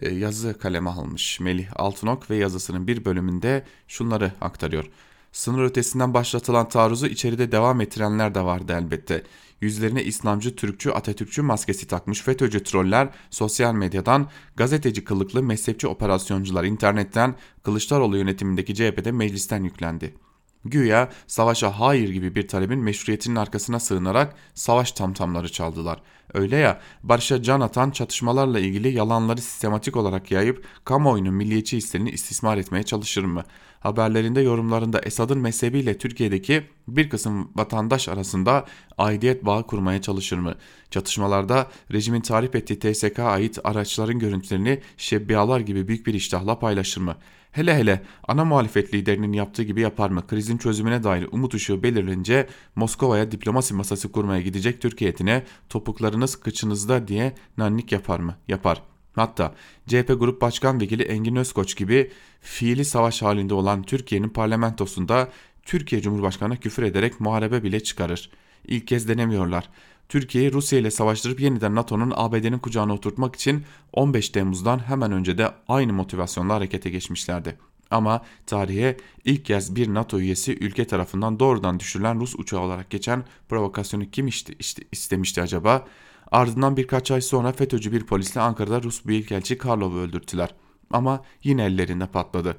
e, yazı kaleme almış Melih Altınok ve yazısının bir bölümünde şunları aktarıyor. Sınır ötesinden başlatılan taarruzu içeride devam ettirenler de vardı elbette. Yüzlerine İslamcı, Türkçü, Atatürkçü maskesi takmış FETÖ'cü troller sosyal medyadan, gazeteci kılıklı mezhepçi operasyoncular internetten, Kılıçdaroğlu yönetimindeki CHP'de meclisten yüklendi. Güya savaşa hayır gibi bir talebin meşruiyetinin arkasına sığınarak savaş tamtamları çaldılar. Öyle ya barışa can atan çatışmalarla ilgili yalanları sistematik olarak yayıp kamuoyunun milliyetçi hislerini istismar etmeye çalışır mı? Haberlerinde yorumlarında Esad'ın mezhebiyle Türkiye'deki bir kısım vatandaş arasında aidiyet bağı kurmaya çalışır mı? Çatışmalarda rejimin tarif ettiği TSK ait araçların görüntülerini şebbiyalar gibi büyük bir iştahla paylaşır mı? Hele hele ana muhalefet liderinin yaptığı gibi yapar mı? Krizin çözümüne dair umut ışığı belirlince Moskova'ya diplomasi masası kurmaya gidecek etine topuklarınız kıçınızda diye nannik yapar mı? Yapar. Hatta CHP Grup Başkan Vekili Engin Özkoç gibi fiili savaş halinde olan Türkiye'nin parlamentosunda Türkiye Cumhurbaşkanı'na küfür ederek muharebe bile çıkarır. İlk kez denemiyorlar. Türkiye'yi Rusya ile savaştırıp yeniden NATO'nun ABD'nin kucağına oturtmak için 15 Temmuz'dan hemen önce de aynı motivasyonla harekete geçmişlerdi. Ama tarihe ilk kez bir NATO üyesi ülke tarafından doğrudan düşürülen Rus uçağı olarak geçen provokasyonu kim işte, işte istemişti acaba? Ardından birkaç ay sonra FETÖ'cü bir polisle Ankara'da Rus Büyükelçi Karlov'u öldürttüler. Ama yine ellerinde patladı.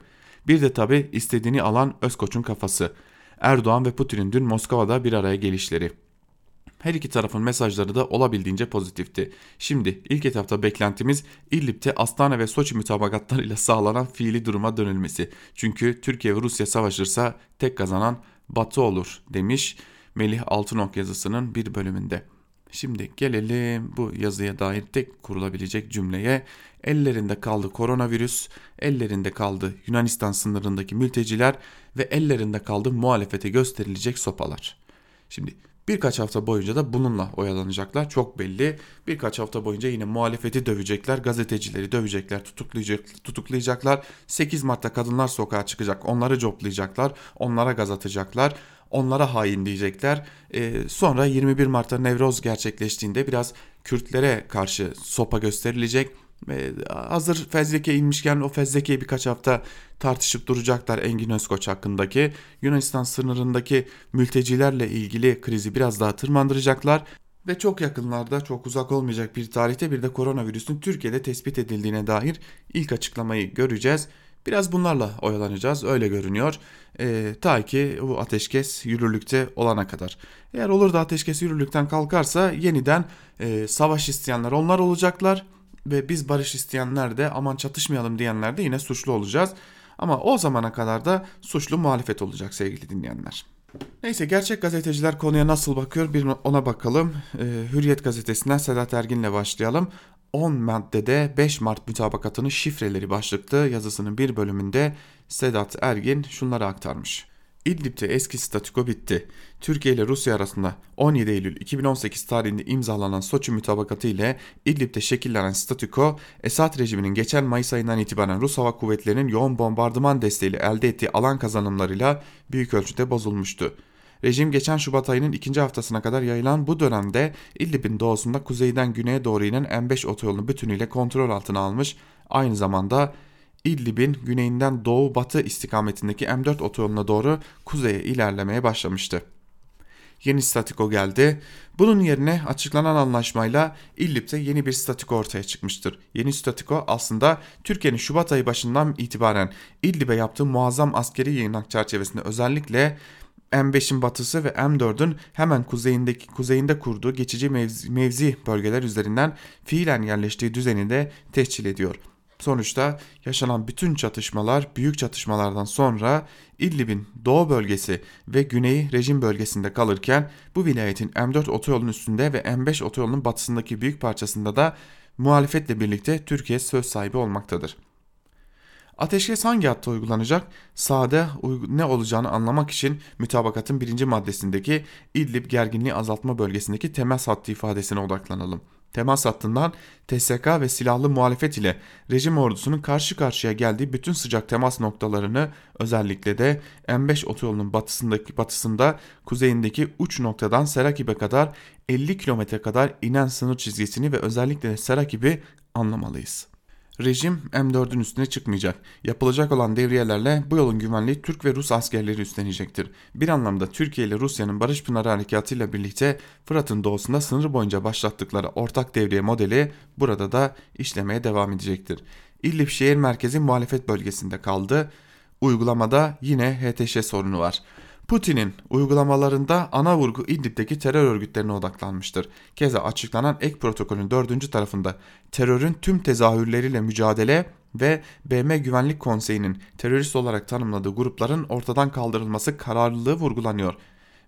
Bir de tabi istediğini alan Özkoç'un kafası. Erdoğan ve Putin'in dün Moskova'da bir araya gelişleri. Her iki tarafın mesajları da olabildiğince pozitifti. Şimdi ilk etapta beklentimiz İdlib'de Astana ve Soçi mütabakatlarıyla sağlanan fiili duruma dönülmesi. Çünkü Türkiye ve Rusya savaşırsa tek kazanan Batı olur demiş Melih Altınok yazısının bir bölümünde. Şimdi gelelim bu yazıya dair tek kurulabilecek cümleye. Ellerinde kaldı koronavirüs, ellerinde kaldı Yunanistan sınırındaki mülteciler ve ellerinde kaldı muhalefete gösterilecek sopalar. Şimdi Birkaç hafta boyunca da bununla oyalanacaklar çok belli. Birkaç hafta boyunca yine muhalefeti dövecekler, gazetecileri dövecekler, tutuklayacak, tutuklayacaklar. 8 Mart'ta kadınlar sokağa çıkacak, onları coplayacaklar, onlara gaz atacaklar, onlara hain diyecekler. Ee, sonra 21 Mart'ta Nevroz gerçekleştiğinde biraz Kürtlere karşı sopa gösterilecek E, hazır fezleke inmişken o fezlekeyi birkaç hafta tartışıp duracaklar Engin Özkoç hakkındaki. Yunanistan sınırındaki mültecilerle ilgili krizi biraz daha tırmandıracaklar. Ve çok yakınlarda çok uzak olmayacak bir tarihte bir de koronavirüsün Türkiye'de tespit edildiğine dair ilk açıklamayı göreceğiz. Biraz bunlarla oyalanacağız öyle görünüyor. E, ta ki bu ateşkes yürürlükte olana kadar. Eğer olur da ateşkes yürürlükten kalkarsa yeniden e, savaş isteyenler onlar olacaklar. Ve biz barış isteyenler de aman çatışmayalım diyenler de yine suçlu olacağız. Ama o zamana kadar da suçlu muhalefet olacak sevgili dinleyenler. Neyse gerçek gazeteciler konuya nasıl bakıyor bir ona bakalım. Ee, Hürriyet gazetesinden Sedat Ergin'le başlayalım. 10 maddede 5 Mart mütabakatının şifreleri başlıklı yazısının bir bölümünde Sedat Ergin şunları aktarmış. İdlib'de eski statüko bitti. Türkiye ile Rusya arasında 17 Eylül 2018 tarihinde imzalanan Soçi mütabakatı ile İdlib'de şekillenen statüko, Esad rejiminin geçen Mayıs ayından itibaren Rus Hava Kuvvetleri'nin yoğun bombardıman desteğiyle elde ettiği alan kazanımlarıyla büyük ölçüde bozulmuştu. Rejim geçen Şubat ayının ikinci haftasına kadar yayılan bu dönemde İdlib'in doğusunda kuzeyden güneye doğru inen M5 otoyolunu bütünüyle kontrol altına almış, aynı zamanda İdlib'in güneyinden doğu batı istikametindeki M4 otoyoluna doğru kuzeye ilerlemeye başlamıştı. Yeni statiko geldi. Bunun yerine açıklanan anlaşmayla İdlib'de yeni bir statiko ortaya çıkmıştır. Yeni statiko aslında Türkiye'nin Şubat ayı başından itibaren İdlib'e yaptığı muazzam askeri yayınak çerçevesinde özellikle M5'in batısı ve M4'ün hemen kuzeyindeki kuzeyinde kurduğu geçici mevzi, mevzi bölgeler üzerinden fiilen yerleştiği düzeni de tescil ediyor. Sonuçta yaşanan bütün çatışmalar büyük çatışmalardan sonra İdlib'in doğu bölgesi ve güneyi rejim bölgesinde kalırken bu vilayetin M4 otoyolunun üstünde ve M5 otoyolunun batısındaki büyük parçasında da muhalefetle birlikte Türkiye söz sahibi olmaktadır. Ateşkes hangi hatta uygulanacak? Sade ne olacağını anlamak için mütabakatın birinci maddesindeki İdlib gerginliği azaltma bölgesindeki temel hattı ifadesine odaklanalım. Temas hattından TSK ve silahlı muhalefet ile rejim ordusunun karşı karşıya geldiği bütün sıcak temas noktalarını özellikle de M5 otoyolunun batısındaki batısında kuzeyindeki uç noktadan Serakib'e kadar 50 kilometre kadar inen sınır çizgisini ve özellikle de Serakib'i anlamalıyız. Rejim M4'ün üstüne çıkmayacak. Yapılacak olan devriyelerle bu yolun güvenliği Türk ve Rus askerleri üstlenecektir. Bir anlamda Türkiye ile Rusya'nın Barış Pınarı Harekatı ile birlikte Fırat'ın doğusunda sınır boyunca başlattıkları ortak devriye modeli burada da işlemeye devam edecektir. İdlib şehir merkezi muhalefet bölgesinde kaldı. Uygulamada yine HTŞ sorunu var. Putin'in uygulamalarında ana vurgu İdlib'deki terör örgütlerine odaklanmıştır. Keza açıklanan ek protokolün dördüncü tarafında terörün tüm tezahürleriyle mücadele ve BM Güvenlik Konseyi'nin terörist olarak tanımladığı grupların ortadan kaldırılması kararlılığı vurgulanıyor.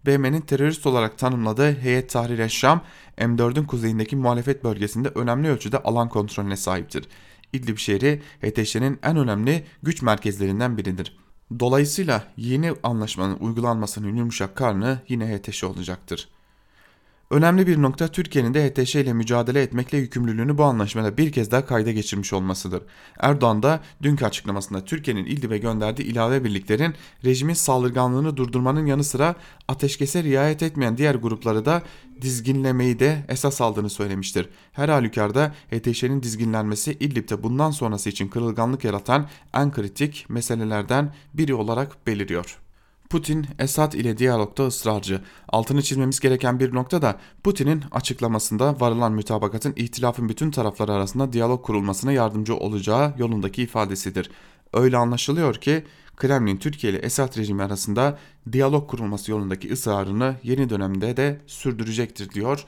BM'nin terörist olarak tanımladığı Heyet Tahrir Eşşam, M4'ün kuzeyindeki muhalefet bölgesinde önemli ölçüde alan kontrolüne sahiptir. İdlib şehri HTŞ'nin en önemli güç merkezlerinden biridir. Dolayısıyla yeni anlaşmanın uygulanmasının yumuşak karnı yine HTŞ olacaktır. Önemli bir nokta Türkiye'nin de HTŞ ile mücadele etmekle yükümlülüğünü bu anlaşmada bir kez daha kayda geçirmiş olmasıdır. Erdoğan da dünkü açıklamasında Türkiye'nin İdlib'e gönderdiği ilave birliklerin rejimin saldırganlığını durdurmanın yanı sıra ateşkese riayet etmeyen diğer grupları da dizginlemeyi de esas aldığını söylemiştir. Her halükarda HTŞ'nin dizginlenmesi İdlib'de bundan sonrası için kırılganlık yaratan en kritik meselelerden biri olarak beliriyor. Putin, Esad ile diyalogda ısrarcı. Altını çizmemiz gereken bir nokta da Putin'in açıklamasında varılan mütabakatın ihtilafın bütün tarafları arasında diyalog kurulmasına yardımcı olacağı yolundaki ifadesidir. Öyle anlaşılıyor ki Kremlin Türkiye ile Esad rejimi arasında diyalog kurulması yolundaki ısrarını yeni dönemde de sürdürecektir diyor.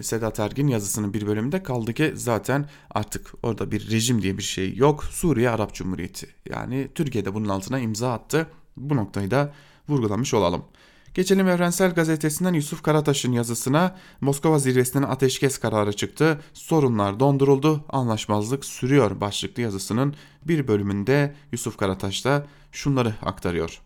Sedat Ergin yazısının bir bölümünde kaldı ki zaten artık orada bir rejim diye bir şey yok. Suriye Arap Cumhuriyeti. Yani Türkiye'de bunun altına imza attı. Bu noktayı da vurgulamış olalım. Geçelim Evrensel Gazetesi'nden Yusuf Karataş'ın yazısına Moskova zirvesinden ateşkes kararı çıktı. Sorunlar donduruldu, anlaşmazlık sürüyor başlıklı yazısının bir bölümünde Yusuf Karataş da şunları aktarıyor.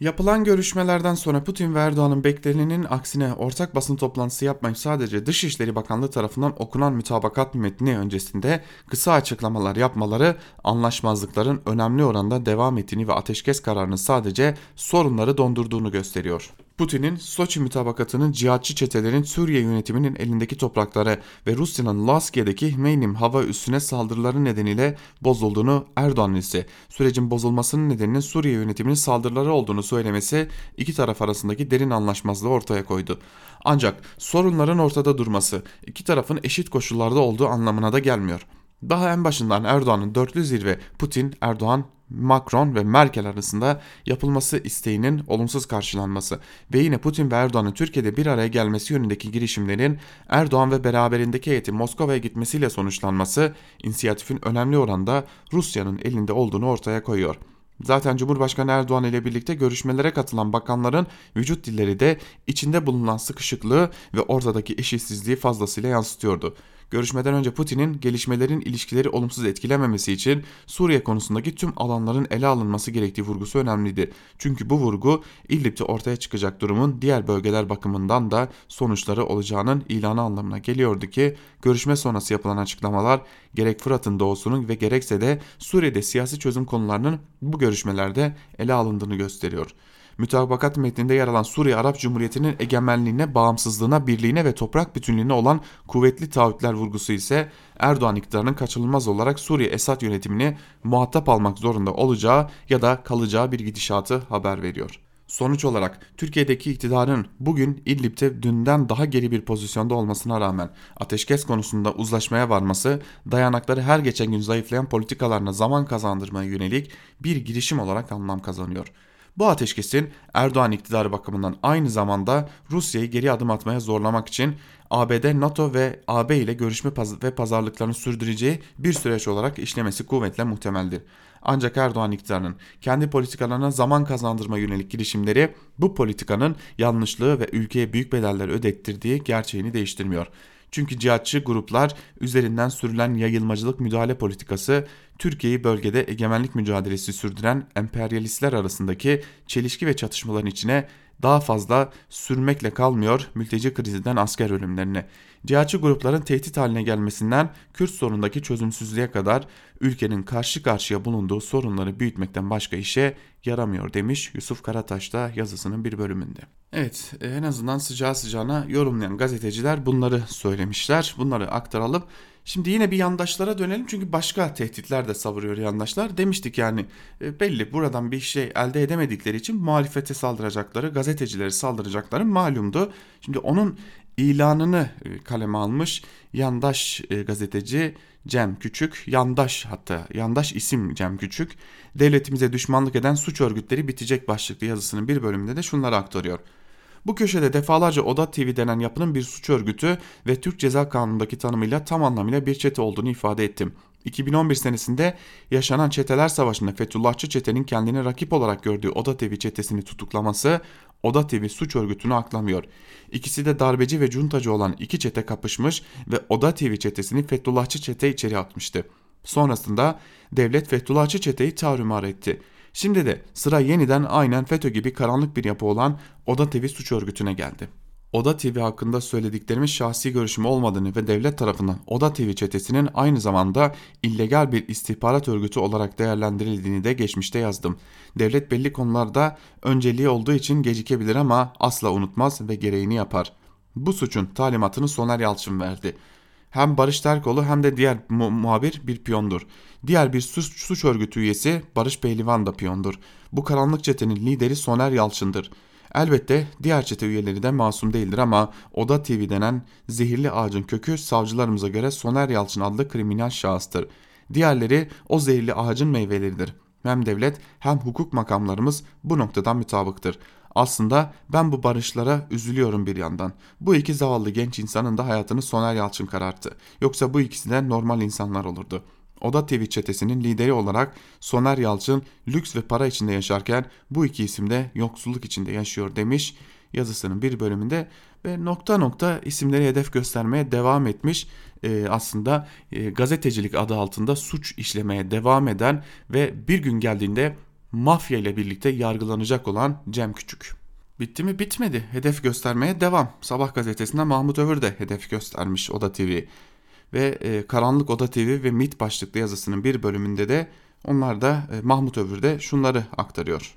Yapılan görüşmelerden sonra Putin ve Erdoğan'ın beklenenin aksine ortak basın toplantısı yapmayıp sadece Dışişleri Bakanlığı tarafından okunan mütabakat metni öncesinde kısa açıklamalar yapmaları anlaşmazlıkların önemli oranda devam ettiğini ve ateşkes kararının sadece sorunları dondurduğunu gösteriyor. Putin'in Soçi mütabakatının cihatçı çetelerin Suriye yönetiminin elindeki topraklara ve Rusya'nın Laskiye'deki Meynim hava üssüne saldırıları nedeniyle bozulduğunu Erdoğan ise sürecin bozulmasının nedeninin Suriye yönetiminin saldırıları olduğunu söylemesi iki taraf arasındaki derin anlaşmazlığı ortaya koydu. Ancak sorunların ortada durması iki tarafın eşit koşullarda olduğu anlamına da gelmiyor. Daha en başından Erdoğan'ın dörtlü zirve Putin, Erdoğan, Macron ve Merkel arasında yapılması isteğinin olumsuz karşılanması ve yine Putin ve Erdoğan'ın Türkiye'de bir araya gelmesi yönündeki girişimlerin Erdoğan ve beraberindeki heyetin Moskova'ya gitmesiyle sonuçlanması inisiyatifin önemli oranda Rusya'nın elinde olduğunu ortaya koyuyor. Zaten Cumhurbaşkanı Erdoğan ile birlikte görüşmelere katılan bakanların vücut dilleri de içinde bulunan sıkışıklığı ve ortadaki eşitsizliği fazlasıyla yansıtıyordu. Görüşmeden önce Putin'in gelişmelerin ilişkileri olumsuz etkilememesi için Suriye konusundaki tüm alanların ele alınması gerektiği vurgusu önemliydi. Çünkü bu vurgu İdlib'de ortaya çıkacak durumun diğer bölgeler bakımından da sonuçları olacağının ilanı anlamına geliyordu ki görüşme sonrası yapılan açıklamalar gerek Fırat'ın doğusunun ve gerekse de Suriye'de siyasi çözüm konularının bu görüşmelerde ele alındığını gösteriyor. Mütabakat metninde yer alan Suriye Arap Cumhuriyeti'nin egemenliğine, bağımsızlığına, birliğine ve toprak bütünlüğüne olan kuvvetli taahhütler vurgusu ise Erdoğan iktidarının kaçınılmaz olarak Suriye Esad yönetimini muhatap almak zorunda olacağı ya da kalacağı bir gidişatı haber veriyor. Sonuç olarak Türkiye'deki iktidarın bugün İdlib'te dünden daha geri bir pozisyonda olmasına rağmen ateşkes konusunda uzlaşmaya varması dayanakları her geçen gün zayıflayan politikalarına zaman kazandırmaya yönelik bir girişim olarak anlam kazanıyor. Bu ateşkesin Erdoğan iktidarı bakımından aynı zamanda Rusya'yı geri adım atmaya zorlamak için ABD, NATO ve AB ile görüşme ve pazarlıklarını sürdüreceği bir süreç olarak işlemesi kuvvetle muhtemeldir. Ancak Erdoğan iktidarının kendi politikalarına zaman kazandırma yönelik girişimleri bu politikanın yanlışlığı ve ülkeye büyük bedeller ödettirdiği gerçeğini değiştirmiyor. Çünkü cihatçı gruplar üzerinden sürülen yayılmacılık müdahale politikası Türkiye'yi bölgede egemenlik mücadelesi sürdüren emperyalistler arasındaki çelişki ve çatışmaların içine daha fazla sürmekle kalmıyor mülteci krizinden asker ölümlerine. Cihatçı grupların tehdit haline gelmesinden Kürt sorunundaki çözümsüzlüğe kadar ülkenin karşı karşıya bulunduğu sorunları büyütmekten başka işe yaramıyor demiş Yusuf Karataş da yazısının bir bölümünde. Evet en azından sıcağı sıcağına yorumlayan gazeteciler bunları söylemişler. Bunları aktaralım. Şimdi yine bir yandaşlara dönelim çünkü başka tehditler de savuruyor yandaşlar. Demiştik yani e, belli buradan bir şey elde edemedikleri için muhalefete saldıracakları, gazetecileri saldıracakları malumdu. Şimdi onun ilanını e, kaleme almış yandaş e, gazeteci Cem Küçük, yandaş hatta yandaş isim Cem Küçük, devletimize düşmanlık eden suç örgütleri bitecek başlıklı yazısının bir bölümünde de şunları aktarıyor. Bu köşede defalarca Oda TV denen yapının bir suç örgütü ve Türk Ceza Kanunu'ndaki tanımıyla tam anlamıyla bir çete olduğunu ifade ettim. 2011 senesinde yaşanan çeteler savaşında Fethullahçı çetenin kendini rakip olarak gördüğü Oda TV çetesini tutuklaması Oda TV suç örgütünü aklamıyor. İkisi de darbeci ve cuntacı olan iki çete kapışmış ve Oda TV çetesini Fethullahçı çete içeri atmıştı. Sonrasında devlet Fethullahçı çeteyi tarumar etti. Şimdi de sıra yeniden aynen FETÖ gibi karanlık bir yapı olan Oda TV suç örgütüne geldi. Oda TV hakkında söylediklerimin şahsi görüşüm olmadığını ve devlet tarafından Oda TV çetesinin aynı zamanda illegal bir istihbarat örgütü olarak değerlendirildiğini de geçmişte yazdım. Devlet belli konularda önceliği olduğu için gecikebilir ama asla unutmaz ve gereğini yapar. Bu suçun talimatını Soner Yalçın verdi. Hem Barış Terkoğlu hem de diğer mu muhabir bir piyondur. Diğer bir suç, suç örgütü üyesi Barış Pehlivan da piyondur. Bu karanlık çetenin lideri Soner Yalçın'dır. Elbette diğer çete üyeleri de masum değildir ama Oda TV denen zehirli ağacın kökü savcılarımıza göre Soner Yalçın adlı kriminal şahıstır. Diğerleri o zehirli ağacın meyveleridir. Hem devlet hem hukuk makamlarımız bu noktadan mütabıktır. Aslında ben bu barışlara üzülüyorum bir yandan. Bu iki zavallı genç insanın da hayatını Soner Yalçın kararttı. Yoksa bu ikisi de normal insanlar olurdu. Oda TV çetesinin lideri olarak Soner Yalçın lüks ve para içinde yaşarken bu iki isim de yoksulluk içinde yaşıyor demiş yazısının bir bölümünde ve nokta nokta isimleri hedef göstermeye devam etmiş e, aslında e, gazetecilik adı altında suç işlemeye devam eden ve bir gün geldiğinde mafya ile birlikte yargılanacak olan Cem Küçük. Bitti mi? Bitmedi. Hedef göstermeye devam. Sabah gazetesinde Mahmut Övür de hedef göstermiş Oda TV. Ve e, Karanlık Oda TV ve MIT başlıklı yazısının bir bölümünde de onlar da e, Mahmut Övür de şunları aktarıyor.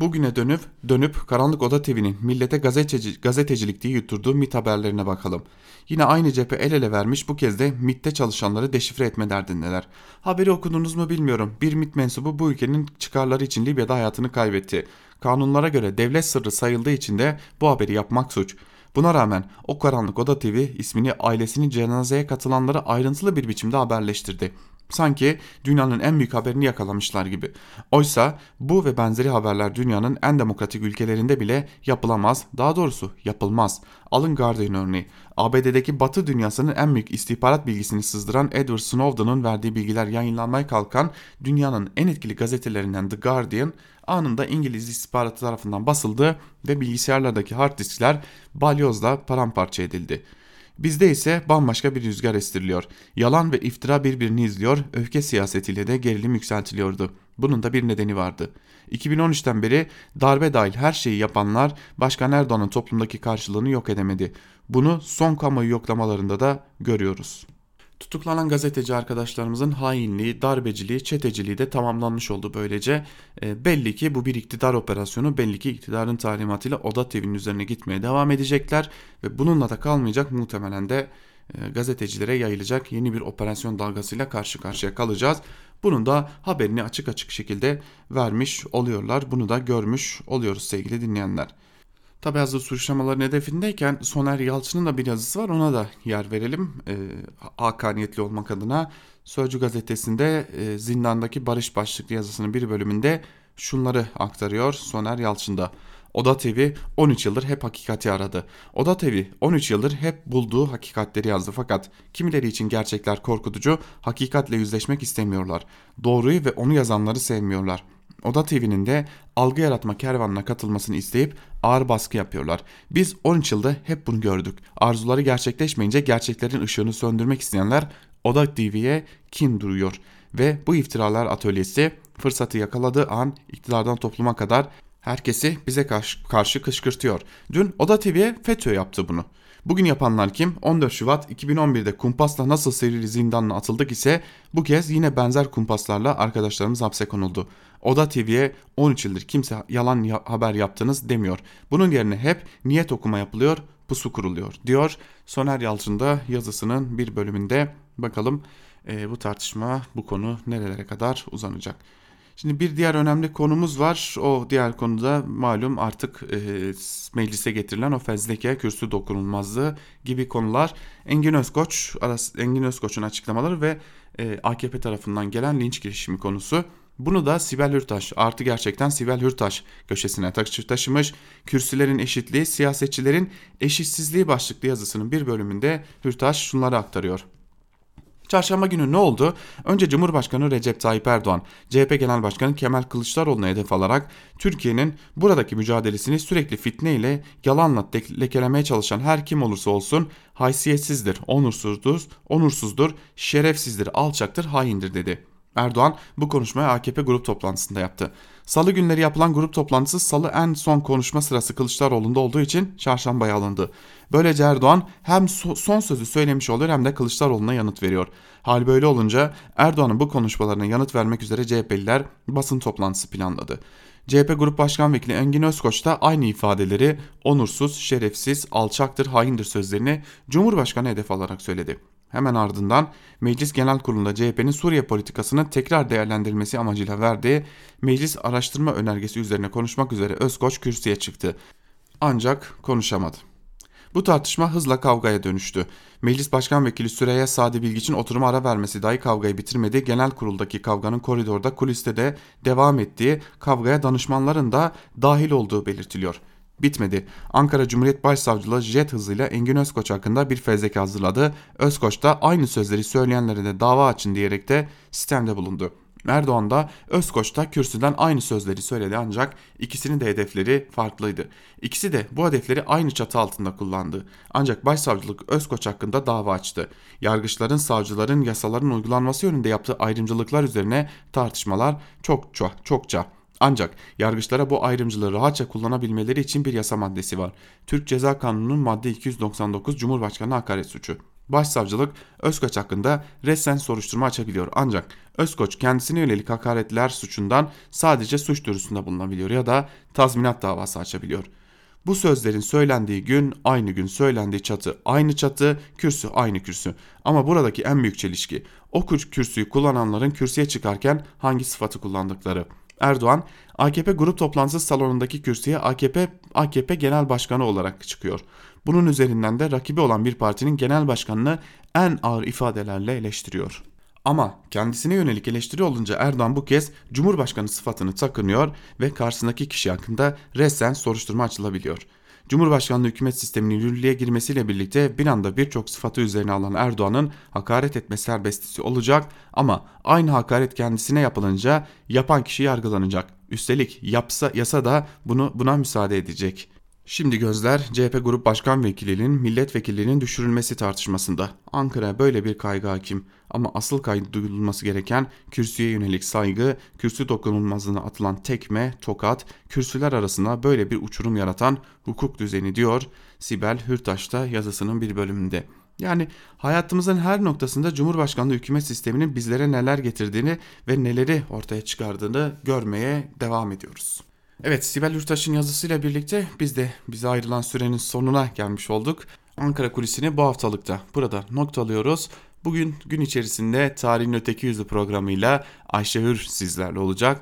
Bugüne dönüp dönüp Karanlık Oda TV'nin millete gazeteci, gazetecilik diye yutturduğu MIT haberlerine bakalım. Yine aynı cephe el ele vermiş bu kez de MIT'te çalışanları deşifre etme derdindeler. Haberi okudunuz mu bilmiyorum. Bir MIT mensubu bu ülkenin çıkarları için Libya'da hayatını kaybetti. Kanunlara göre devlet sırrı sayıldığı için de bu haberi yapmak suç. Buna rağmen o karanlık oda TV ismini ailesinin cenazeye katılanlara ayrıntılı bir biçimde haberleştirdi. Sanki dünyanın en büyük haberini yakalamışlar gibi. Oysa bu ve benzeri haberler dünyanın en demokratik ülkelerinde bile yapılamaz, daha doğrusu yapılmaz. Alın Guardian örneği. ABD'deki batı dünyasının en büyük istihbarat bilgisini sızdıran Edward Snowden'ın verdiği bilgiler yayınlanmaya kalkan dünyanın en etkili gazetelerinden The Guardian anında İngiliz istihbaratı tarafından basıldı ve bilgisayarlardaki hard diskler balyozla paramparça edildi. Bizde ise bambaşka bir rüzgar estiriliyor. Yalan ve iftira birbirini izliyor, öfke siyasetiyle de gerilim yükseltiliyordu. Bunun da bir nedeni vardı. 2013'ten beri darbe dahil her şeyi yapanlar Başkan Erdoğan'ın toplumdaki karşılığını yok edemedi. Bunu son kamuoyu yoklamalarında da görüyoruz. Tutuklanan gazeteci arkadaşlarımızın hainliği, darbeciliği, çeteciliği de tamamlanmış oldu böylece. E, belli ki bu bir iktidar operasyonu belli ki iktidarın talimatıyla Oda TV'nin üzerine gitmeye devam edecekler ve bununla da kalmayacak muhtemelen de e, gazetecilere yayılacak yeni bir operasyon dalgasıyla karşı karşıya kalacağız. Bunun da haberini açık açık şekilde vermiş oluyorlar. Bunu da görmüş oluyoruz sevgili dinleyenler. Tabi hazır suçlamaların hedefindeyken Soner Yalçın'ın da bir yazısı var ona da yer verelim. E, hakaniyetli olmak adına Sözcü gazetesinde e, zindandaki barış başlıklı yazısının bir bölümünde şunları aktarıyor Soner Yalçın'da. Oda TV 13 yıldır hep hakikati aradı. Oda TV 13 yıldır hep bulduğu hakikatleri yazdı fakat kimileri için gerçekler korkutucu, hakikatle yüzleşmek istemiyorlar. Doğruyu ve onu yazanları sevmiyorlar. Oda TV'nin de algı yaratma kervanına katılmasını isteyip ağır baskı yapıyorlar. Biz 13 yılda hep bunu gördük. Arzuları gerçekleşmeyince gerçeklerin ışığını söndürmek isteyenler Oda TV'ye kin duruyor. Ve bu iftiralar atölyesi fırsatı yakaladığı an iktidardan topluma kadar herkesi bize karşı, karşı kışkırtıyor. Dün Oda TV'ye FETÖ yaptı bunu. Bugün yapanlar kim? 14 Şubat 2011'de kumpasla nasıl serili zindanına atıldık ise bu kez yine benzer kumpaslarla arkadaşlarımız hapse konuldu. Oda TV'ye 13 yıldır kimse yalan haber yaptınız demiyor. Bunun yerine hep niyet okuma yapılıyor, pusu kuruluyor diyor. Soner Yalçın da yazısının bir bölümünde bakalım e, bu tartışma bu konu nerelere kadar uzanacak. Şimdi bir diğer önemli konumuz var. O diğer konuda malum artık e, meclise getirilen o fezleke, kürsü dokunulmazlığı gibi konular. Engin Özkoç, Engin Özkoç'un açıklamaları ve e, AKP tarafından gelen linç girişimi konusu. Bunu da Sibel Hürtaş artı gerçekten Sibel Hürtaş köşesine taşımış. Kürsülerin eşitliği, siyasetçilerin eşitsizliği başlıklı yazısının bir bölümünde Hürtaş şunları aktarıyor. Çarşamba günü ne oldu? Önce Cumhurbaşkanı Recep Tayyip Erdoğan, CHP Genel Başkanı Kemal Kılıçdaroğlu'na hedef alarak Türkiye'nin buradaki mücadelesini sürekli fitne ile yalanla lekelemeye çalışan her kim olursa olsun haysiyetsizdir, onursuzdur, onursuzdur, şerefsizdir, alçaktır, haindir dedi. Erdoğan bu konuşmayı AKP grup toplantısında yaptı. Salı günleri yapılan grup toplantısı salı en son konuşma sırası Kılıçdaroğlu'nda olduğu için çarşambaya alındı. Böylece Erdoğan hem son sözü söylemiş oluyor hem de Kılıçdaroğlu'na yanıt veriyor. Hal böyle olunca Erdoğan'ın bu konuşmalarına yanıt vermek üzere CHP'liler basın toplantısı planladı. CHP Grup Başkan Vekili Engin Özkoç da aynı ifadeleri onursuz, şerefsiz, alçaktır, haindir sözlerini Cumhurbaşkanı hedef alarak söyledi. Hemen ardından Meclis Genel Kurulu'nda CHP'nin Suriye politikasının tekrar değerlendirilmesi amacıyla verdiği meclis araştırma önergesi üzerine konuşmak üzere Özkoç kürsüye çıktı. Ancak konuşamadı. Bu tartışma hızla kavgaya dönüştü. Meclis Başkan Vekili Süreyya Sadi Bilgiç'in oturuma ara vermesi dahi kavgayı bitirmedi. Genel kuruldaki kavganın koridorda kuliste de devam ettiği kavgaya danışmanların da dahil olduğu belirtiliyor.'' Bitmedi. Ankara Cumhuriyet Başsavcılığı jet hızıyla Engin Özkoç hakkında bir fezleke hazırladı. Özkoç da aynı sözleri söyleyenlere de dava açın diyerek de sistemde bulundu. Erdoğan da Özkoç da kürsüden aynı sözleri söyledi ancak ikisinin de hedefleri farklıydı. İkisi de bu hedefleri aynı çatı altında kullandı. Ancak başsavcılık Özkoç hakkında dava açtı. Yargıçların, savcıların yasaların uygulanması yönünde yaptığı ayrımcılıklar üzerine tartışmalar çokça çokça ancak yargıçlara bu ayrımcılığı rahatça kullanabilmeleri için bir yasa maddesi var. Türk Ceza Kanunu'nun madde 299 Cumhurbaşkanı hakaret suçu. Başsavcılık Özkoç hakkında resen soruşturma açabiliyor ancak Özkoç kendisine yönelik hakaretler suçundan sadece suç duyurusunda bulunabiliyor ya da tazminat davası açabiliyor. Bu sözlerin söylendiği gün aynı gün söylendiği çatı aynı çatı, kürsü aynı kürsü. Ama buradaki en büyük çelişki o kürsüyü kullananların kürsüye çıkarken hangi sıfatı kullandıkları. Erdoğan AKP grup toplantısı salonundaki kürsüye AKP AKP genel başkanı olarak çıkıyor. Bunun üzerinden de rakibi olan bir partinin genel başkanını en ağır ifadelerle eleştiriyor. Ama kendisine yönelik eleştiri olunca Erdoğan bu kez Cumhurbaşkanı sıfatını takınıyor ve karşısındaki kişi hakkında resen soruşturma açılabiliyor. Cumhurbaşkanlığı hükümet sisteminin yürürlüğe girmesiyle birlikte bir anda birçok sıfatı üzerine alan Erdoğan'ın hakaret etme serbestisi olacak ama aynı hakaret kendisine yapılınca yapan kişi yargılanacak. Üstelik yapsa yasa da bunu buna müsaade edecek. Şimdi gözler CHP Grup Başkan Vekilinin milletvekilliğinin düşürülmesi tartışmasında. Ankara böyle bir kaygı hakim ama asıl kaygı duyulması gereken kürsüye yönelik saygı, kürsü dokunulmazlığına atılan tekme, tokat, kürsüler arasında böyle bir uçurum yaratan hukuk düzeni diyor Sibel Hürtaş da yazısının bir bölümünde. Yani hayatımızın her noktasında Cumhurbaşkanlığı hükümet sisteminin bizlere neler getirdiğini ve neleri ortaya çıkardığını görmeye devam ediyoruz. Evet Sibel Yurttaş'ın yazısıyla birlikte biz de bize ayrılan sürenin sonuna gelmiş olduk. Ankara Kulisi'ni bu haftalıkta burada noktalıyoruz. Bugün gün içerisinde Tarihin Öteki Yüzü programıyla Ayşe Hür sizlerle olacak.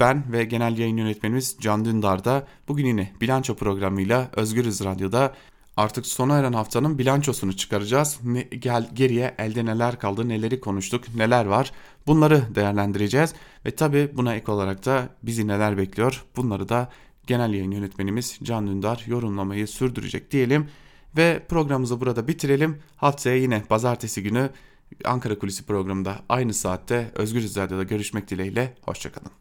Ben ve genel yayın yönetmenimiz Can Dündar da bugün yine bilanço programıyla Özgürüz Radyo'da Artık sona eren haftanın bilançosunu çıkaracağız. Ne, gel geriye elde neler kaldı, neleri konuştuk, neler var bunları değerlendireceğiz. Ve tabi buna ek olarak da bizi neler bekliyor bunları da genel yayın yönetmenimiz Can Dündar yorumlamayı sürdürecek diyelim. Ve programımızı burada bitirelim. Haftaya yine pazartesi günü Ankara Kulisi programında aynı saatte Özgür Radyo'da görüşmek dileğiyle. Hoşçakalın.